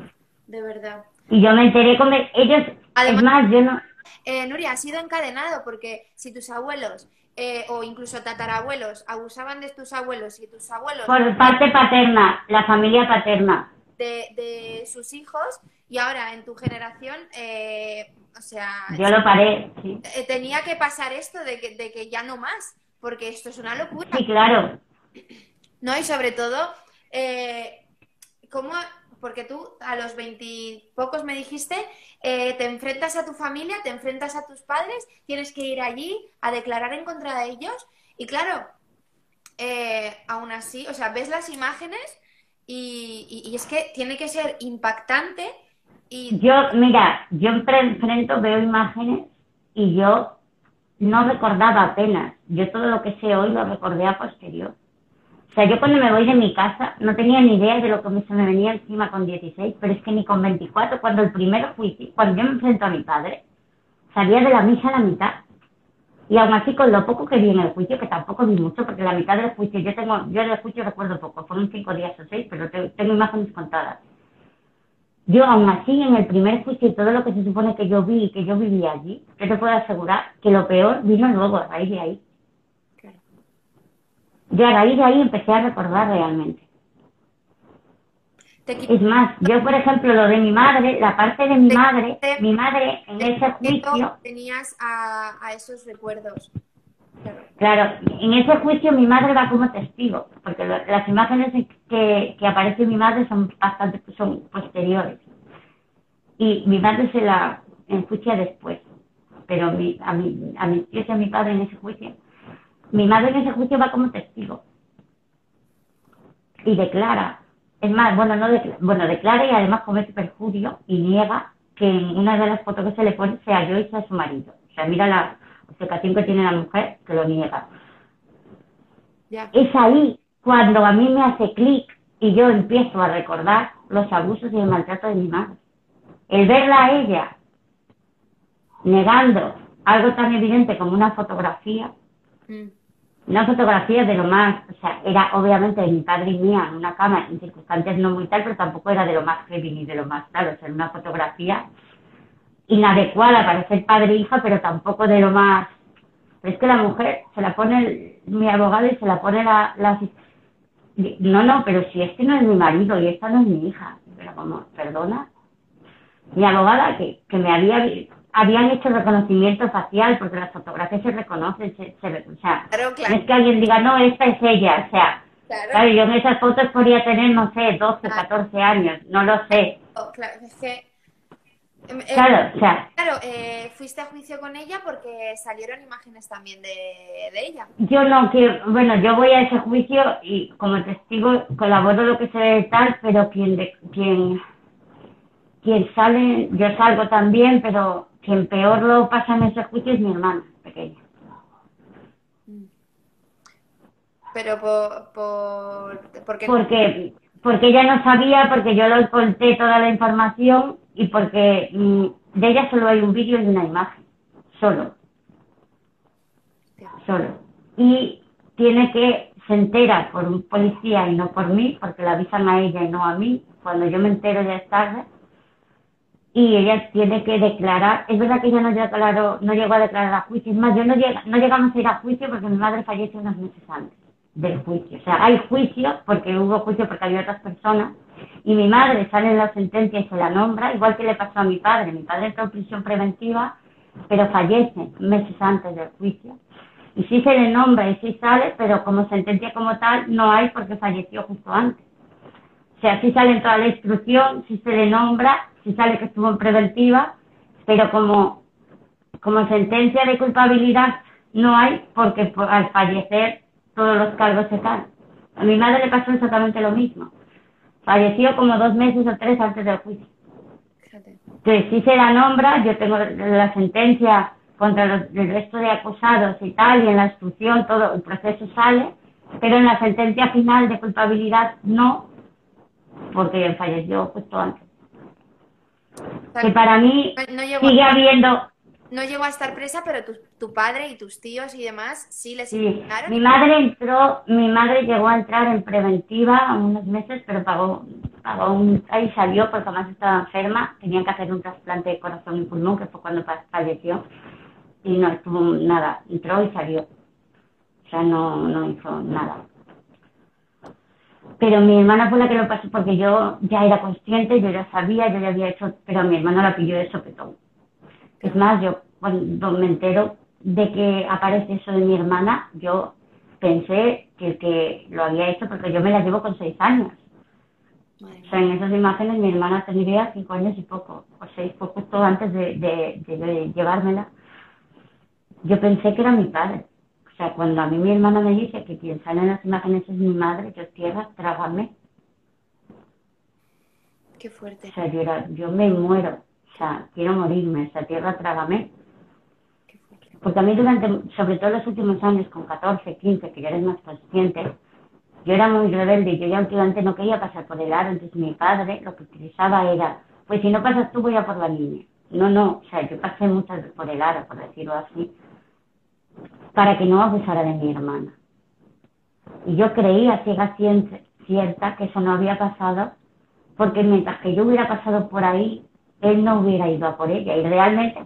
de verdad. Y yo me enteré con ellos, Además, es más, yo no... Eh, Nuria, ha sido encadenado porque si tus abuelos eh, o incluso tatarabuelos abusaban de tus abuelos y tus abuelos... Por parte paterna, la familia paterna. de, sus hijos y ahora en tu generación, eh, o sea... Yo lo paré, sí. Eh, tenía que pasar esto de que, de que ya no más, porque esto es una locura. Sí, claro. No, y sobre todo, eh, ¿cómo, porque tú a los veintipocos me dijiste, eh, te enfrentas a tu familia, te enfrentas a tus padres, tienes que ir allí a declarar en contra de ellos. Y claro, eh, aún así, o sea, ves las imágenes y, es que tiene que ser impactante. Y... Yo, mira, yo enfrento, veo imágenes y yo no recordaba apenas. Yo todo lo que sé hoy lo recordé a posterior. O sea, yo cuando me voy de mi casa no tenía ni idea de lo que se me venía encima con 16, pero es que ni con 24, cuando el primero fui, cuando yo me enfrento a mi padre, salía de la misa a la mitad. Y aún así, con lo poco que vi en el juicio, que tampoco vi mucho, porque la mitad del juicio, yo tengo, yo del juicio recuerdo poco, fueron cinco días o seis, pero tengo imágenes contadas. Yo aún así, en el primer juicio y todo lo que se supone que yo vi y que yo viví allí, yo te puedo asegurar que lo peor vino luego a raíz de ahí. Yo a raíz de ahí empecé a recordar realmente. Es más, yo por ejemplo lo de mi madre, la parte de mi madre, mi madre en ese juicio... Tenías a, esos recuerdos. Claro. en ese juicio mi madre va como testigo, porque las imágenes que, que aparece mi madre son bastante son posteriores. Y mi madre se la enjuicia después, pero mi, a, mi, a mi tío y a mi padre en ese juicio mi madre en ese juicio va como testigo y declara, es más, bueno, no declara, bueno, declara y además comete perjurio y niega que en una de las fotos que se le pone sea yo y sea su marido. O sea, mira la obcecación que tiene la mujer que lo niega. Es ahí cuando a mí me hace clic y yo empiezo a recordar los abusos y el maltrato de mi madre. El verla a ella negando algo tan evidente como una fotografía, mm una fotografía de lo más, o sea, era obviamente mi padre y mía en una cama, en circunstancias no muy tal, pero tampoco era de lo más heavy ni de lo más tal, o sea, una fotografía inadecuada para ser padre e hija, pero tampoco de lo más... Pero es que la mujer se la pone mi abogado y se la pone la, la... No, no, pero si este no es mi marido y esta no es mi hija. Pero como, perdona. Mi abogada que, que me había habían hecho reconocimiento facial porque las fotografías se reconocen, se, o sea, no es que alguien diga, no, esta es ella, o sea, claro. yo en esas fotos podría tener, no sé, 12, 14 años, no lo sé. Oh, claro, es que... Em, em, claro, o sea... Claro, eh, fuiste a juicio con ella porque salieron imágenes también de, de ella. Yo no quiero, bueno, yo voy a ese juicio y como testigo colaboro lo que se ve tal, pero quien, de, quien, quien sale, yo salgo también, pero quien peor lo pasa en ese juicio es mi hermana pequeña. Pero por, por porque porque ella no sabía, porque yo le conté toda la información y porque mm, de ella solo hay un vídeo y una imagen, solo, solo. Y tiene que se entera por un policía y no por mí, porque la avisan a ella y no a mí. Cuando yo me entero ya es tarde y ella tiene que declarar, es verdad que ella no llegó, no llegó a declarar a juicio, es más, yo no, no llegamos a ir a juicio porque mi madre falleció unos meses antes del juicio, o sea, hay juicio porque hubo juicio porque había otras personas y mi madre sale en la sentencia y se la nombra, igual que le pasó a mi padre, mi padre entró en prisión preventiva, pero fallece meses antes del juicio. Y sí se le nombra y sí sale, pero como sentencia como tal no hay porque falleció justo antes. O sea, sí sale en toda la instrucción, sí se le nombra si sale que estuvo en preventiva, pero como, como sentencia de culpabilidad no hay, porque al fallecer todos los cargos se caen. A mi madre le pasó exactamente lo mismo. Falleció como dos meses o tres antes del juicio. Entonces, si se la nombra, yo tengo la sentencia contra los, el resto de acusados y tal, y en la instrucción todo el proceso sale, pero en la sentencia final de culpabilidad no, porque falleció justo antes que para mí sigue habiendo... No llegó a estar presa, pero tu, tu, padre y tus tíos y demás sí les sí. Mi madre entró, mi madre llegó a entrar en preventiva unos meses, pero pagó, pagó un, ahí salió porque además estaba enferma, tenían que hacer un trasplante de corazón y pulmón, que fue cuando falleció, y no estuvo nada, entró y salió. O sea, no, no hizo nada. Pero mi hermana fue la que lo pasó porque yo ya era consciente, yo ya sabía, yo ya había hecho, pero mi hermana la pilló de sopetón. Es más, yo cuando me entero de que aparece eso de mi hermana, yo pensé que, que lo había hecho porque yo me la llevo con seis años. O sea, en esas imágenes mi hermana tendría cinco años y poco, o seis, fue justo antes de, de, llevármela. Yo pensé que era mi padre. O sea, cuando a mí mi hermana me dice que quien sale en las imágenes es mi madre, yo tierra, trágame. Qué fuerte. O sea, yo, yo me muero. O sea, quiero morirme. O sea, tierra, trágame. Porque a mí durante, sobre todo los últimos años, con 14, 15, que ya eres más consciente, yo era muy rebelde, yo ya últimamente no quería pasar por el aro, entonces mi padre lo que utilizaba era, pues si no pasas tú voy a por la niña. No, no, o sea, yo pasé muchas veces por el aro, por decirlo así, para que no abusara de mi hermana. Y yo creía ciega cierta que eso no había pasado, porque mientras que yo hubiera pasado por ahí, él no hubiera ido a por ella. Y realmente,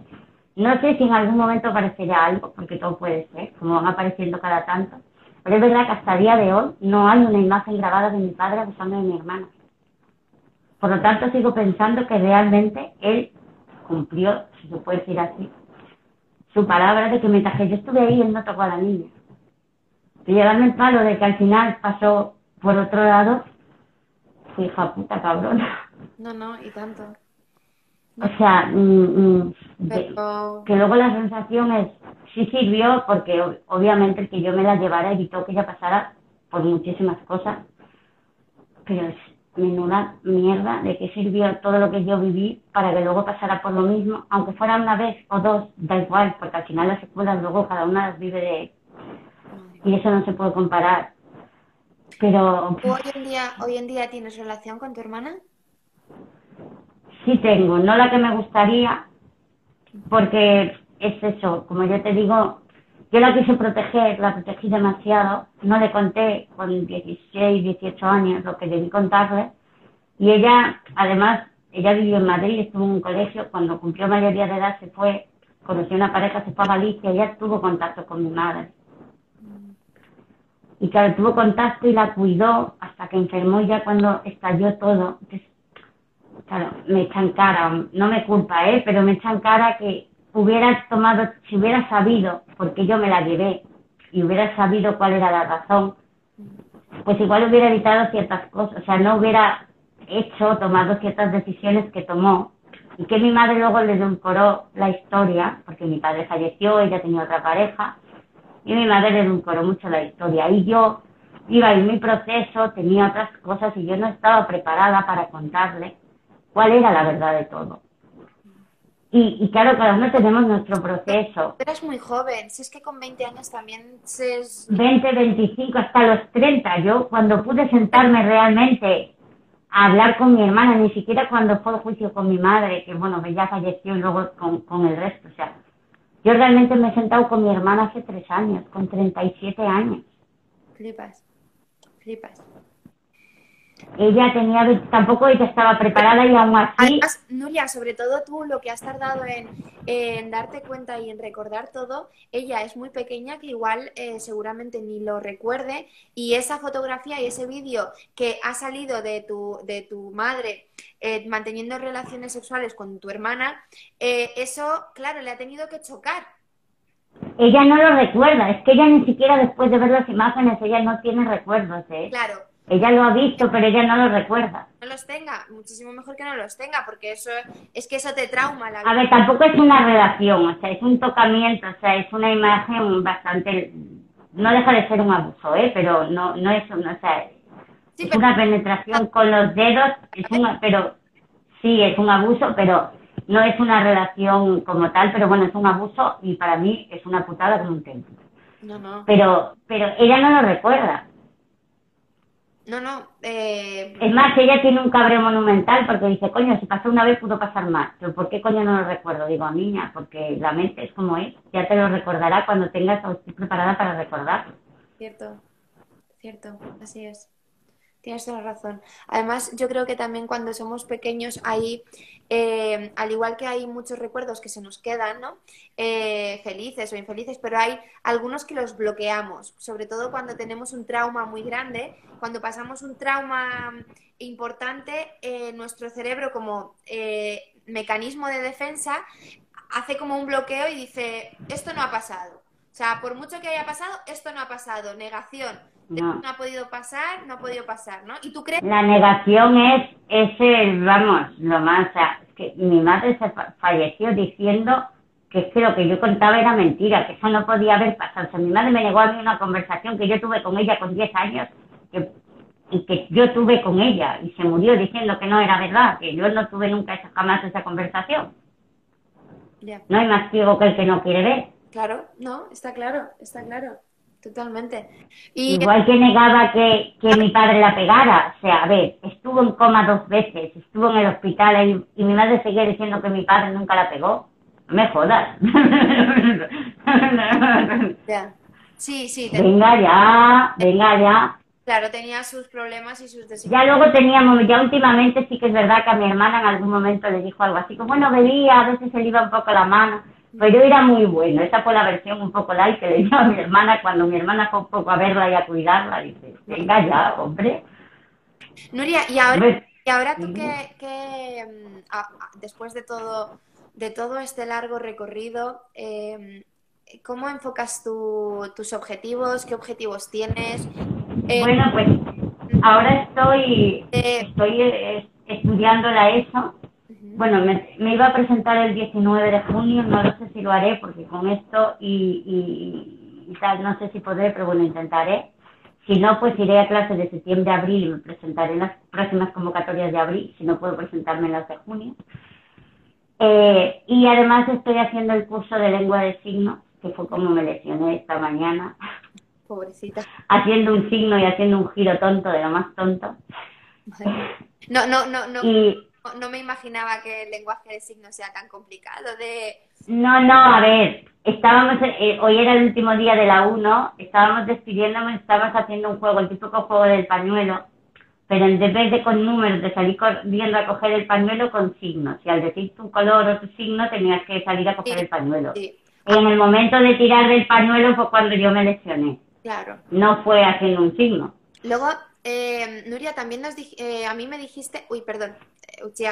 no sé si en algún momento aparecería algo, porque todo puede ser, como van apareciendo cada tanto, pero es verdad que hasta el día de hoy no hay una imagen grabada de mi padre abusando de mi hermana. Por lo tanto, sigo pensando que realmente él cumplió, si se puede decir así, su palabra de que mientras que yo estuve ahí, él no tocó a la niña. Y llevarme el palo de que al final pasó por otro lado, fui hija puta cabrona. No, no, y tanto. O sea, mm, mm, que luego la sensación es, sí sirvió porque obviamente el que yo me la llevara evitó que ella pasara por muchísimas cosas, pero es menuda mierda de qué sirvió todo lo que yo viví para que luego pasara por lo mismo, aunque fuera una vez o dos, da igual, porque al final las secuelas luego cada una las vive de... Y eso no se puede comparar. Pero... ¿Tú hoy en día, hoy en día tienes relación con tu hermana? Sí tengo, no la que me gustaría, porque es eso, como yo te digo, yo la quise proteger, la protegí demasiado, no le conté con 16, 18 años lo que debí contarle, y ella, además, ella vivió en Madrid, estuvo en un colegio, cuando cumplió mayoría de edad se fue, conoció una pareja, se fue a Galicia, ella tuvo contacto con mi madre. Y claro, tuvo contacto y la cuidó hasta que enfermó ya cuando estalló todo. Entonces, claro, me echan cara, no me culpa, ¿eh? Pero me echan cara que hubiera tomado, si hubiera sabido, porque yo me la llevé, y hubiera sabido cuál era la razón, pues igual hubiera evitado ciertas cosas, o sea, no hubiera hecho, tomado ciertas decisiones que tomó, y que mi madre luego le edulcoró la historia, porque mi padre falleció, ella tenía otra pareja, y mi madre le edulcoró mucho la historia, y yo iba en mi proceso, tenía otras cosas, y yo no estaba preparada para contarle cuál era la verdad de todo. Y, claro, cada uno tenemos nuestro proceso. Eres muy joven, si es que con 20 años también se... 20, 25, hasta los 30. Yo cuando pude sentarme realmente a hablar con mi hermana, ni siquiera cuando fue el juicio con mi madre, que bueno, ya falleció y luego con, con el resto. O sea, yo realmente me he sentado con mi hermana hace tres años, con 37 años. Flipas, flipas ella tenía, tampoco ella estaba preparada y aún así... Además, Nuria, sobre todo tú lo que has tardado en, darte cuenta y en recordar todo, ella es muy pequeña que igual eh, seguramente ni lo recuerde y esa fotografía y ese vídeo que ha salido de tu, de tu madre eh, manteniendo relaciones sexuales con tu hermana, eh, eso, claro, le ha tenido que chocar. Ella no lo recuerda, es que ella ni siquiera después de ver las imágenes, ella no tiene recuerdos. ¿eh? Claro, ella lo ha visto, pero ella no lo recuerda. No los tenga, muchísimo mejor que no los tenga, porque eso es que eso te trauma la vida. A ver, tampoco es una relación, o sea, es un tocamiento, o sea, es una imagen bastante, no deja de ser un abuso, ¿eh? Pero no, no es, o sea, es una penetración con los dedos, es una, pero sí, es un abuso, pero no es una relación como tal, pero bueno, es un abuso y para mí es una putada como un templo. No, no. Pero, pero ella no lo recuerda. No, no. Eh... Es más, ella tiene un cabreo monumental porque dice, coño, si pasó una vez pudo pasar más. Pero ¿por qué coño no lo recuerdo? Digo, niña, porque la mente es como es. Ya te lo recordará cuando tengas o estés preparada para recordarlo. Cierto, cierto, así es. Tienes toda la razón. Además, yo creo que también cuando somos pequeños hay, eh, al igual que hay muchos recuerdos que se nos quedan, ¿no? Eh, felices o infelices, pero hay algunos que los bloqueamos, sobre todo cuando tenemos un trauma muy grande, cuando pasamos un trauma importante, eh, nuestro cerebro como mecanismo de defensa hace como un bloqueo y dice, esto no ha pasado. O sea, por mucho que haya pasado, esto no ha pasado. Negación no. ha podido pasar, no ha podido pasar, ¿no? ¿Y tú crees? La negación es, ese, vamos, lo más, o sea, que mi madre se falleció diciendo que es que lo que yo contaba era mentira, que eso no podía haber pasado. O sea, mi madre me negó a mí una conversación que yo tuve con ella con 10 años que, y que yo tuve con ella y se murió diciendo que no era verdad, que yo no tuve nunca esa, jamás esa conversación. No hay más ciego que el que no quiere ver. Claro, no, está claro, está claro. Totalmente. Igual que negaba que, que, mi padre la pegara. O sea, a ver, estuvo en coma dos veces, estuvo en el hospital y, y mi madre seguía diciendo que mi padre nunca la pegó. No me jodas. Ya. Sí, sí. Venga ya, venga ya. Claro, tenía sus problemas y sus Ya luego teníamos, ya últimamente sí que es verdad que a mi hermana en algún momento le dijo algo así, como bueno, bebía, a veces se le iba un poco la mano pero era muy bueno. Esa fue la versión un poco light que le dio a mi hermana cuando mi hermana fue un poco a verla y a cuidarla. Dice, venga ya, hombre. Nuria, y ahora, y ahora tú que, mm, después de todo, de todo este largo recorrido, em, ¿cómo enfocas tus objetivos? ¿Qué objetivos tienes? Eh, bueno, pues ahora estoy, eh, estoy eh, estudiando la ESO bueno, me, iba a presentar el 19 de junio, no lo sé si lo haré porque con esto y, y, tal, no sé si podré, pero bueno, intentaré. Si no, pues iré a clases de septiembre a abril y me presentaré en las próximas convocatorias de abril, si no puedo presentarme en las de junio. Eh, y además estoy haciendo el curso de lengua de signos, que fue como me lesioné esta mañana. Pobrecita. Haciendo un signo y haciendo un giro tonto de lo más tonto. No, no, no, no. Y, no me imaginaba que el lenguaje de signos sea tan complicado de... No, no, a ver, estábamos, eh, hoy era el último día de la 1, estábamos despidiéndonos, estábamos haciendo un juego, el típico juego del pañuelo, pero en vez de con números, de salir corriendo a coger el pañuelo con signos, y al decir tu color o tu signo tenías que salir a coger el pañuelo. Y en el momento de tirar del pañuelo fue cuando yo me lesioné. Claro. No fue haciendo un signo. Luego, eh, Nuria, también nos eh, a mí me dijiste, uy, perdón,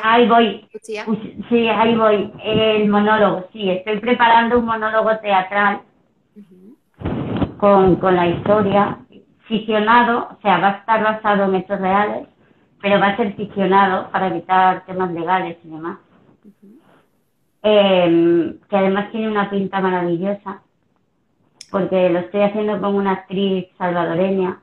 Ahí voy. Sí, ahí voy. El monólogo, sí. Estoy preparando un monólogo teatral con, con la historia ficcionado, o sea, va a estar basado en hechos reales, pero va a ser ficcionado para evitar temas legales y demás. Em, que además tiene una pinta maravillosa, porque lo estoy haciendo con una actriz salvadoreña.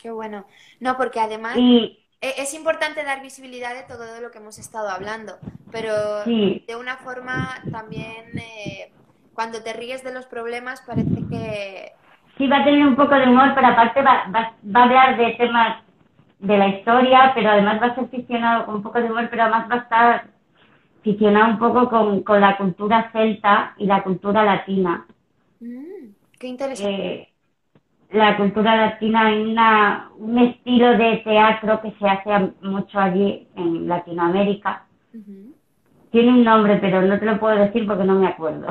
Qué bueno. No, porque además... Y, e, es importante dar visibilidad de todo lo que hemos estado hablando, pero de una forma también, eh, cuando te ríes de los problemas, parece que... Sí, va a tener un poco de humor, pero aparte va, va, a hablar de temas de la historia, pero además va a ser ficcionado con un poco de humor, pero además va a estar ficcionado un poco con, con la cultura celta y la cultura latina. Mm, qué interesante. Eh, la cultura latina hay una, un estilo de teatro que se hace mucho allí en Latinoamérica. Tiene un nombre, pero no te lo puedo decir porque no me acuerdo.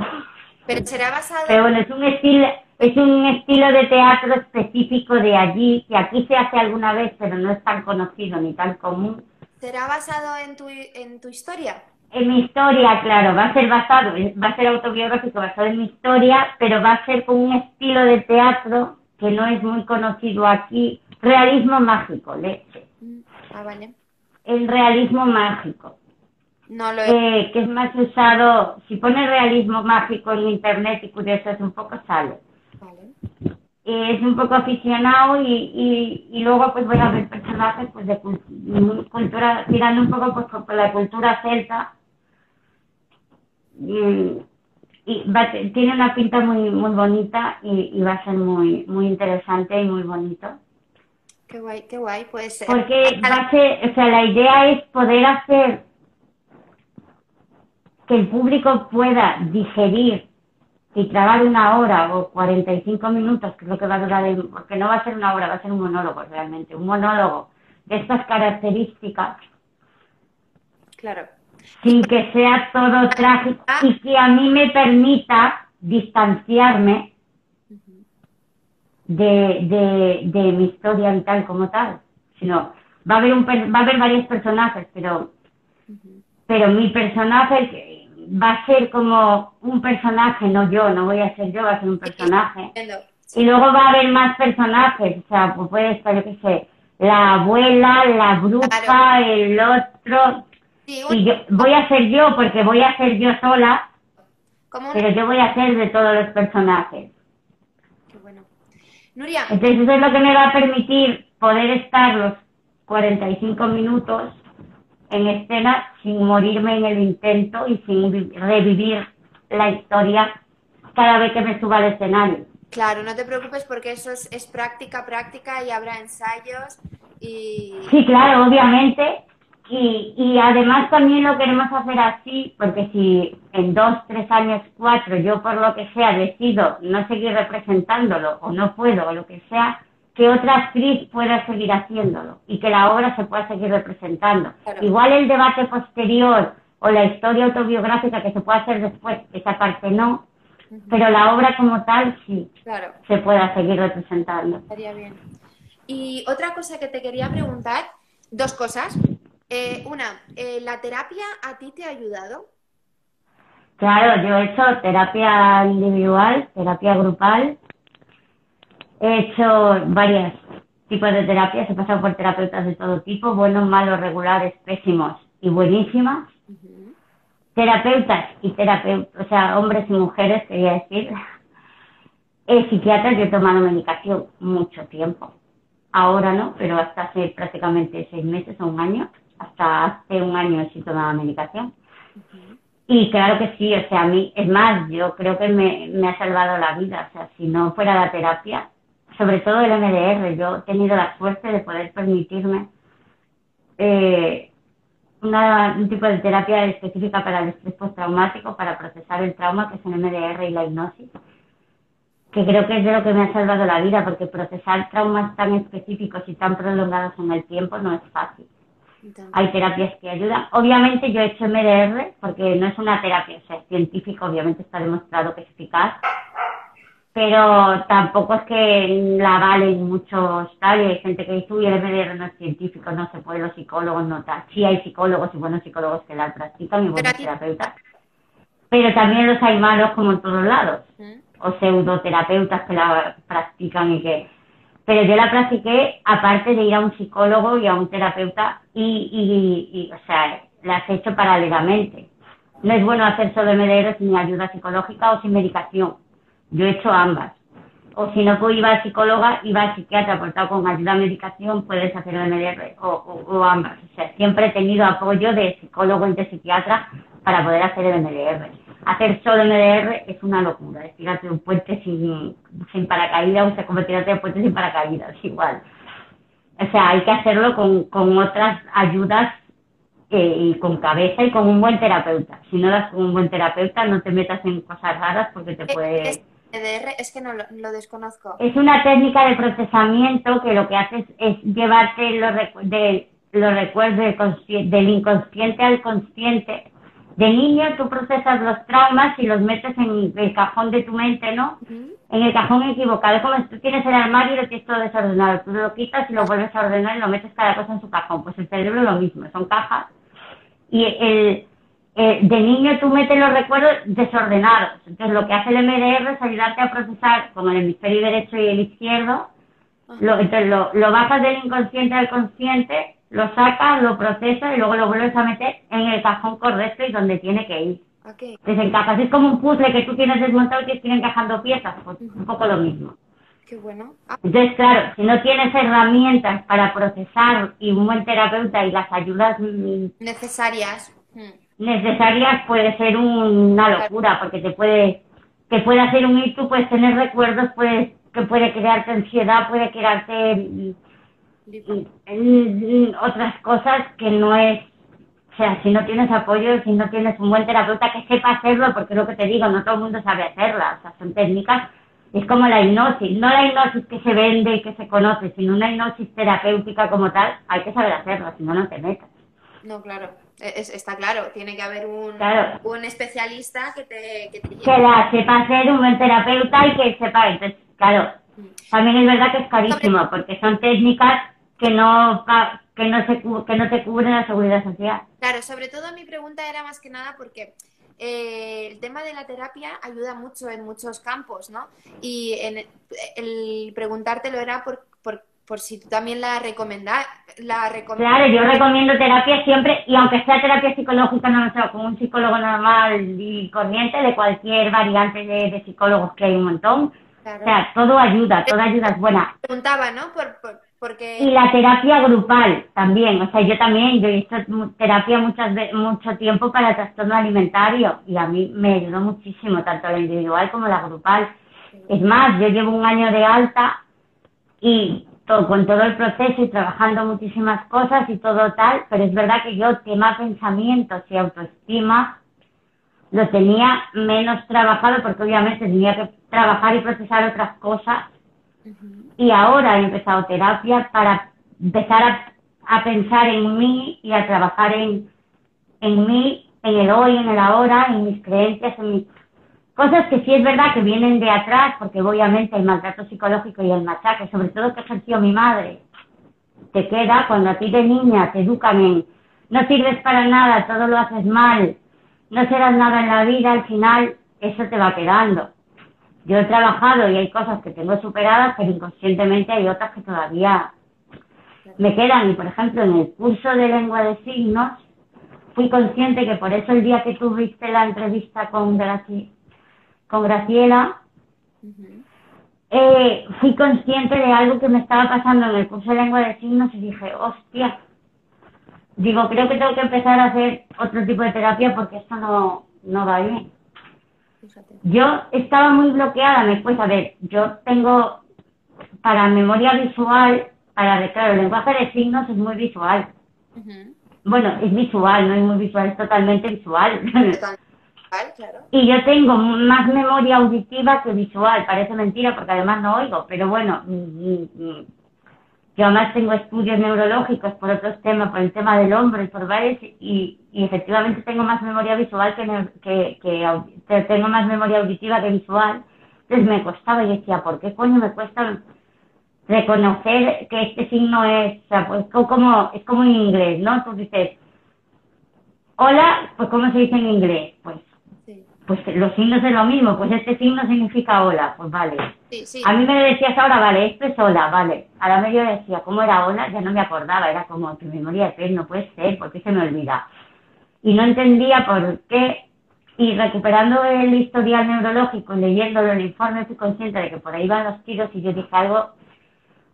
Pero será basado. Pero bueno, es un estilo, es un estilo de teatro específico de allí que aquí se hace alguna vez, pero no es tan conocido ni tan común. ¿Será basado en tu, en tu historia? En mi historia, claro, va a ser basado, va a ser autobiográfico basado en mi historia, pero va a ser con un estilo de teatro que no es muy conocido aquí, realismo mágico, leche. Mm, ah, vale. El realismo mágico. No lo eh, que es más usado, si pones realismo mágico en internet y curioso, un poco sale. Vale. es un poco aficionado y, y, luego pues voy a ver personajes pues de cultura, tirando un poco pues, por la cultura celta. Y, y va, tiene una pinta muy muy bonita y, va a ser muy muy interesante y muy bonito. Qué guay, qué guay, pues. Porque va a ser, o sea, la idea es poder hacer que el público pueda digerir y tragar una hora o 45 minutos, que es lo que va a durar, porque no va a ser una hora, va a ser un monólogo realmente, un monólogo estas características. Claro. Sin que sea todo trágico y que a mí me permita distanciarme de, de, mi historia vital como tal. Sino, va a haber, un, va a haber varios personajes, pero, pero mi personaje va a ser como un personaje, no yo, no voy a ser yo, va a ser un personaje. Y luego va a haber más personajes, o sea, pues puede estar, yo qué sé, la abuela, la bruja, el otro. Y yo, voy a ser yo porque voy a ser yo sola, pero yo voy a ser de todos los personajes. Qué bueno. Nuria. Entonces eso es lo que me va a permitir poder estar los 45 minutos en escena sin morirme en el intento y sin revivir la historia cada vez que me suba al escenario. Claro, no te preocupes porque eso es, es práctica, práctica y habrá ensayos y... Sí, claro, obviamente. Y, y además también lo queremos hacer así, porque si en dos, tres años, cuatro, yo por lo que sea decido no seguir representándolo o no puedo o lo que sea, que otra actriz pueda seguir haciéndolo y que la obra se pueda seguir representando. Igual el debate posterior o la historia autobiográfica que se pueda hacer después, esa parte no, pero la obra como tal sí se pueda seguir representando. Estaría bien. Y otra cosa que te quería preguntar, dos cosas. Eh, una, eh, ¿la terapia a ti te ha ayudado? Claro, yo he hecho terapia individual, terapia grupal. He hecho varios tipos de terapias, he pasado por terapeutas de todo tipo, buenos, malos, regulares, pésimos y buenísimas terapeutas y terapeutas, o sea, hombres y mujeres, quería decir, eh, psiquiatras, yo he tomado medicación mucho tiempo. Ahora no, pero hasta hace prácticamente seis meses o un año, hasta hace un año sí tomaba medicación. Y claro que sí, o sea, a mí, es más, yo creo que me, me ha salvado la vida, o sea, si no fuera la terapia, sobre todo el MDR, yo he tenido la suerte de poder permitirme eh, una, un tipo de terapia específica para el estrés postraumático, para procesar el trauma, que es el MDR y la hipnosis, que creo que es de lo que me ha salvado la vida, porque procesar traumas tan específicos y tan prolongados en el tiempo no es fácil. Hay terapias que ayudan. Obviamente yo he hecho MDR, porque no es una terapia, o sea, es científico, obviamente está demostrado que es eficaz, pero tampoco es que la valen muchos tal, hay gente que dice, uy, el MDR no es científico, no se puede, los psicólogos no tal. Sí hay psicólogos y buenos psicólogos que la practican y buenos terapeutas, pero también los hay malos como en todos lados, o pseudoterapeutas que la practican y que... Pero yo la practiqué aparte de ir a un psicólogo y a un terapeuta y, o sea, la has hecho paralelamente. No es bueno hacer solo MDR sin ayuda psicológica o sin medicación yo he hecho ambas. O si no pues iba a psicóloga, iba al psiquiatra aportado con ayuda a medicación, puedes hacer MDR o, o, ambas. O sea, siempre he tenido apoyo de psicólogo y de psiquiatra para poder hacer el MDR. Hacer solo MDR es una locura, es tirarte un puente sin, sin paracaídas, o sea, como tirarte un puente sin paracaídas, igual. O sea, hay que hacerlo con, con otras ayudas eh, y con cabeza y con un buen terapeuta. Si no das con un buen terapeuta, no te metas en cosas raras porque te puede es que no lo, desconozco. Es una técnica de procesamiento que lo que hace es, llevarte los, de, los recuerdos del inconsciente al consciente. De niño tú procesas los traumas y los metes en el cajón de tu mente, ¿no? En el cajón equivocado. Es como si tú tienes el armario y lo tienes todo desordenado. Tú lo quitas y lo vuelves a ordenar y lo metes cada cosa en su cajón. Pues el cerebro es lo mismo, son cajas. Y el, eh, de niño tú metes los recuerdos desordenados. Entonces lo que hace el MDR es ayudarte a procesar con el hemisferio derecho y el izquierdo. Lo, entonces lo, lo bajas del inconsciente al consciente, lo sacas, lo procesas y luego lo vuelves a meter en el cajón correcto y donde tiene que ir. Okay. Entonces Es como un puzzle que tú tienes desmontado y tienes que ir encajando piezas. Pues un poco lo mismo. Qué bueno. Ah. Entonces, claro, si no tienes herramientas para procesar y un buen terapeuta y las ayudas mm, necesarias. Hmm necesarias puede ser una locura porque te puede te puede hacer un hito, puedes tener recuerdos, puedes que puede crearte ansiedad, puede crearte mm, mm, otras cosas que no es o sea, si no tienes apoyo, si no tienes un buen terapeuta que sepa hacerlo, porque lo que te digo, no todo el mundo sabe hacerlas, o sea, son técnicas Es como la hipnosis, no la hipnosis que se vende y que se conoce, sino una hipnosis terapéutica como tal, hay que saber hacerlo, si no, no te metas. No, claro, está claro, tiene que haber un, un especialista que te, que Que la sepa hacer un buen terapeuta y que sepa, entonces, claro, mm. también es verdad que es carísimo, porque son técnicas que no que no se que no te cubren la seguridad social. Claro, sobre todo mi pregunta era más que nada porque eh, el tema de la terapia ayuda mucho en muchos campos, ¿no? Y en, el preguntártelo era por, por, por si tú también la recomendas. La claro, yo recomiendo terapia siempre, y aunque sea terapia psicológica, no sé, con un psicólogo normal y corriente, de cualquier variante de, psicólogos que hay un montón. O sea, todo ayuda, toda ayuda es buena. Preguntaba, ¿no? Por, y la terapia grupal también, o sea, yo también, yo he visto terapia muchas mucho tiempo para trastorno alimentario y a mí me ayudó muchísimo, tanto la individual como la grupal. Es más, yo llevo un año de alta y con todo el proceso y trabajando muchísimas cosas y todo tal, pero es verdad que yo tema pensamientos y autoestima lo tenía menos trabajado porque obviamente tenía que trabajar y procesar otras cosas y ahora he empezado terapia para empezar a, pensar en mí y a trabajar en, en mí, en el hoy, en el ahora, en mis creencias, en mis cosas que sí es verdad que vienen de atrás, porque obviamente el maltrato psicológico y el machaque, sobre todo que ejerció mi madre, te queda cuando a ti de niña te educan en no sirves para nada, todo lo haces mal, no serás nada en la vida, al final eso te va quedando. Yo he trabajado y hay cosas que tengo superadas, pero inconscientemente hay otras que todavía me quedan. Y por ejemplo, en el curso de lengua de signos, fui consciente que por eso el día que tuviste la entrevista con, con Graciela, eh, fui consciente de algo que me estaba pasando en el curso de lengua de signos y dije, hostia, digo, creo que tengo que empezar a hacer otro tipo de terapia porque esto no, no va bien. Yo estaba muy bloqueada, me cuesta ver, yo tengo para memoria visual, para claro, el lenguaje de signos es muy visual. Bueno, es visual, no es muy visual, es totalmente visual. Y yo tengo más memoria auditiva que visual, parece mentira porque además no oigo, pero bueno, mm, mm, mm, yo además tengo estudios neurológicos por otros temas, por el tema del hombre, por varios, y, efectivamente tengo más memoria visual que, que, tengo más memoria auditiva que visual. Entonces me costaba y decía, ¿por qué coño me cuesta reconocer que este signo es, o sea, pues como, es como en inglés, ¿no? Tú dices, hola, pues ¿cómo se dice en inglés? Pues pues los signos es lo mismo, pues este signo significa hola, pues vale. A mí me decías ahora, vale, esto es hola, vale. A la medio decía, ¿cómo era hola? Ya no me acordaba, era como tu memoria de no puede ser, porque se me olvida. Y no entendía por qué, y recuperando el historial neurológico, leyéndolo el informe, fui consciente de que por ahí van los tiros y yo dije, algo,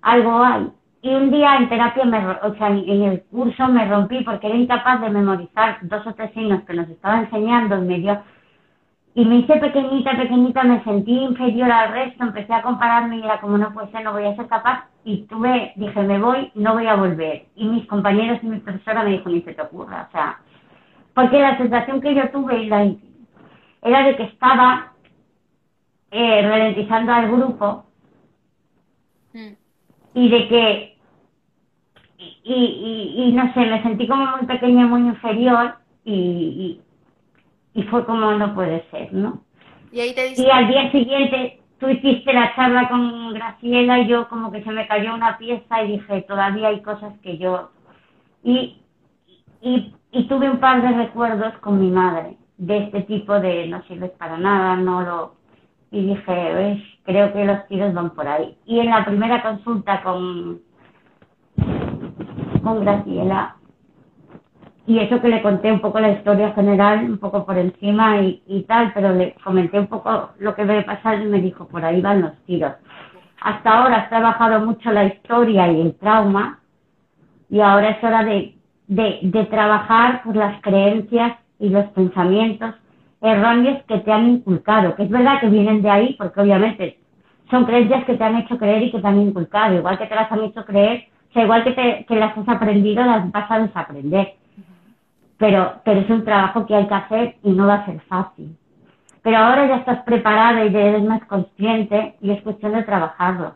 algo hay. Y un día en terapia, me, o sea, en el curso me rompí porque era incapaz de memorizar dos o tres signos que nos estaba enseñando y me dio y me hice pequeñita, pequeñita, me sentí inferior al resto, empecé a compararme y era como no puede ser, no voy a ser capaz y tuve, dije me voy, no voy a volver. Y mis compañeros y mi profesora me dijo, ni se te ocurra, o sea, porque la sensación que yo tuve era de que estaba eh, ralentizando al grupo mm. y de que, y, y, y, no sé, me sentí como muy pequeña, muy inferior y y fue como no puede ser, ¿no? Y, ahí te y al día siguiente tú hiciste la charla con Graciela y yo como que se me cayó una pieza y dije, todavía hay cosas que yo... Y, y, y tuve un par de recuerdos con mi madre de este tipo de no sirves para nada, no lo... Y dije, creo que los tiros van por ahí. Y en la primera consulta con, con Graciela, y eso que le conté un poco la historia general, un poco por encima y, tal, pero le comenté un poco lo que me pasar y me dijo, por ahí van los tiros. Hasta ahora has trabajado mucho la historia y el trauma y ahora es hora de, de, de trabajar por las creencias y los pensamientos erróneos que te han inculcado, que es verdad que vienen de ahí porque obviamente son creencias que te han hecho creer y que te han inculcado, igual que te las han hecho creer, o sea, igual que, te, que las has aprendido, las vas a desaprender pero, pero es un trabajo que hay que hacer y no va a ser fácil. pero ahora ya estás preparada y ya eres más consciente y es cuestión de trabajarlo.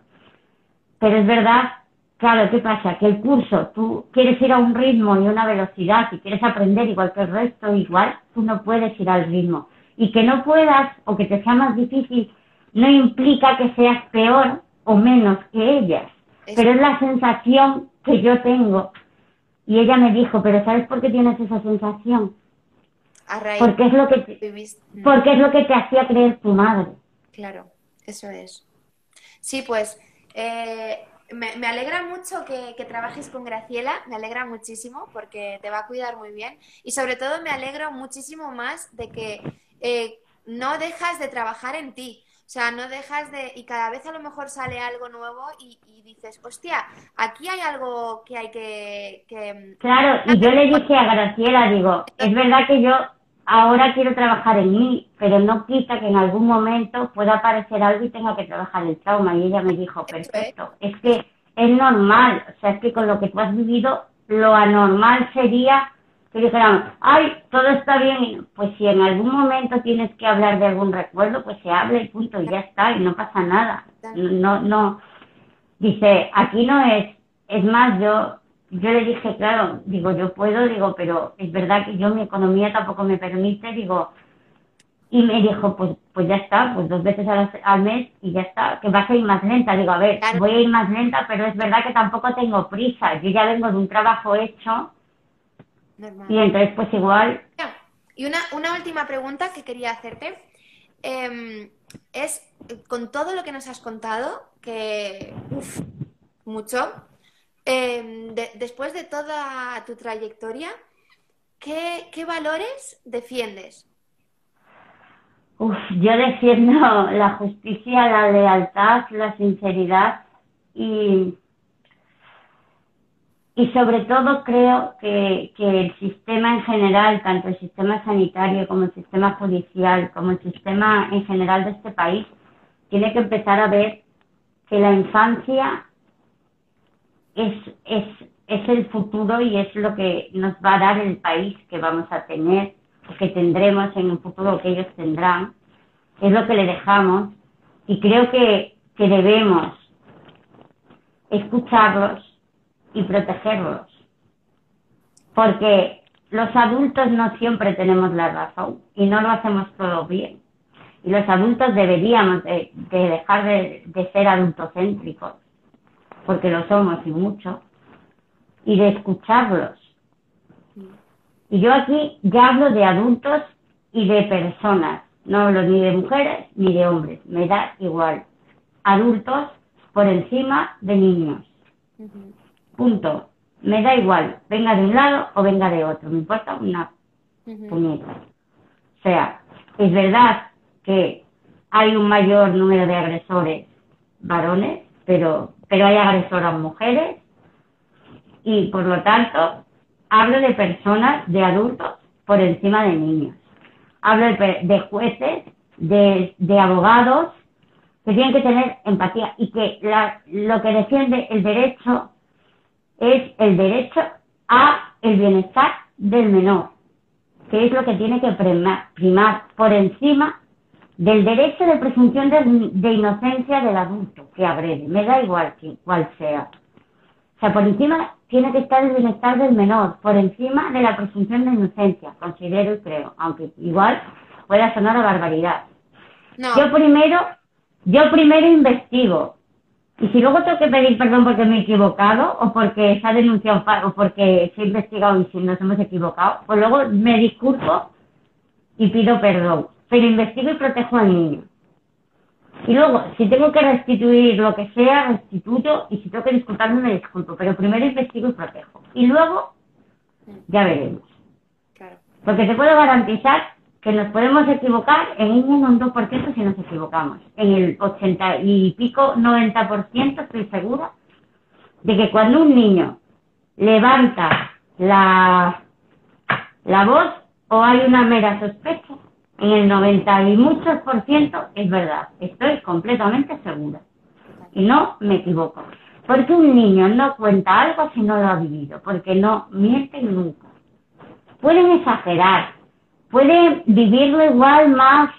Pero es verdad, claro, ¿qué pasa? Que el curso, tú quieres ir a un ritmo y una velocidad y quieres aprender igual que el resto, igual tú no puedes ir al ritmo. Y que no puedas o que te sea más difícil no implica que seas peor o menos que ellas. Pero es la sensación que yo tengo. Y ella me dijo, pero ¿sabes por qué tienes esa sensación? porque es lo que te, porque es lo que te hacía creer tu madre. Claro, eso es. Sí, pues eh, me, alegra mucho que, trabajes con Graciela, me alegra muchísimo porque te va a cuidar muy bien y sobre todo me alegro muchísimo más de que eh, no dejas de trabajar en ti. O sea, no dejas de... Y cada vez a lo mejor sale algo nuevo y, dices, hostia, aquí hay algo que hay que... Claro, y yo le dije a Graciela, digo, es verdad que yo ahora quiero trabajar en mí, pero no quita que en algún momento pueda aparecer algo y tenga que trabajar el trauma. Y ella me dijo, perfecto, es que es normal, o sea, es que con lo que tú has vivido, lo anormal sería que dijeran, ay, todo está bien, pues si en algún momento tienes que hablar de algún recuerdo, pues se habla y punto, y ya está, y no pasa nada. No, no, dice, aquí no es, es más, yo, yo le dije, claro, digo, yo puedo, digo, pero es verdad que yo mi economía tampoco me permite, digo, y me dijo, pues, pues ya está, pues dos veces al, mes y ya está, que vas a ir más lenta. Digo, a ver, voy a ir más lenta, pero es verdad que tampoco tengo prisa. Yo ya vengo de un trabajo hecho y entonces, pues igual. Y una, una última pregunta que quería hacerte. Em, es, con todo lo que nos has contado, que, uf, mucho, em, después de toda tu trayectoria, ¿qué, qué valores defiendes? Uf, yo defiendo la justicia, la lealtad, la sinceridad y y sobre todo creo que, el sistema en general, tanto el sistema sanitario como el sistema judicial, como el sistema en general de este país, tiene que empezar a ver que la infancia es, es, es el futuro y es lo que nos va a dar el país que vamos a tener, o que tendremos en un futuro que ellos tendrán, es lo que le dejamos y creo que, que debemos escucharlos y protegerlos. Porque los adultos no siempre tenemos la razón y no lo hacemos todo bien. Y los adultos deberíamos de, dejar de, de, ser adultocéntricos, porque lo somos y mucho, y de escucharlos. Y yo aquí ya hablo de adultos y de personas, no hablo ni de mujeres ni de hombres, me da igual. Adultos por encima de niños. Punto. Me da igual, venga de un lado o venga de otro, me importa una puñeta. O sea, es verdad que hay un mayor número de agresores varones, pero, pero hay agresoras mujeres y por lo tanto hablo de personas, de adultos por encima de niños. Hablo de, jueces, de, de, abogados que tienen que tener empatía y que la, lo que defiende el derecho es el derecho a el bienestar del menor, que es lo que tiene que primar, por encima del derecho de presunción de, inocencia del adulto que agrede, me da igual que, cuál sea. O sea, por encima tiene que estar el bienestar del menor, por encima de la presunción de inocencia, considero y creo, aunque igual pueda sonar a barbaridad. Yo primero, yo primero investigo, y si luego tengo que pedir perdón porque me he equivocado o porque se ha denunciado o porque se ha investigado y si nos hemos equivocado, pues luego me disculpo y pido perdón. Pero investigo y protejo al niño. Y luego, si tengo que restituir lo que sea, restituyo y si tengo que disculparme, me disculpo. Pero primero investigo y protejo. Y luego, ya veremos. Porque te puedo garantizar que nos podemos equivocar en 1 o un 2% si nos equivocamos. En el 80 y pico, 90% estoy segura de que cuando un niño levanta la, la voz o hay una mera sospecha, en el 90 y muchos por ciento es verdad. Estoy completamente segura. Y no me equivoco. Porque un niño no cuenta algo si no lo ha vivido, porque no mienten nunca. Pueden exagerar, puede vivirlo igual más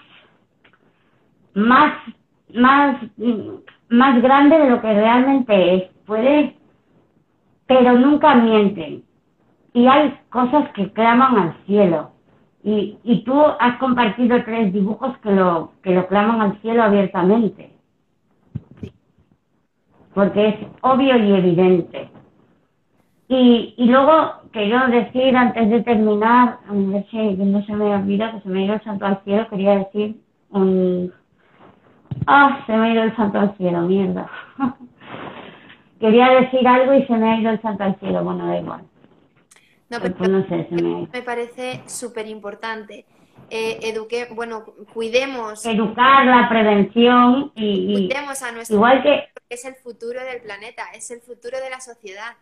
más, más, más grande de lo que realmente es. Puede, pero nunca mienten. Y hay cosas que claman al cielo. Y, y tú has compartido tres dibujos que lo, que lo claman al cielo abiertamente. Porque es obvio y evidente. Y, y luego quiero decir, antes de terminar, a ver si no se me olvida, que se me ha ido el santo al cielo, quería decir un... Ah, se me ha ido el santo al cielo, mierda. quería decir algo y se me ha ido el santo al cielo, bueno, da igual. No, pero no sé, se me... me parece súper importante. Eh, eduque, bueno, cuidemos. Educar la prevención y, cuidemos a nuestro igual que es el futuro del planeta, es el futuro de la sociedad.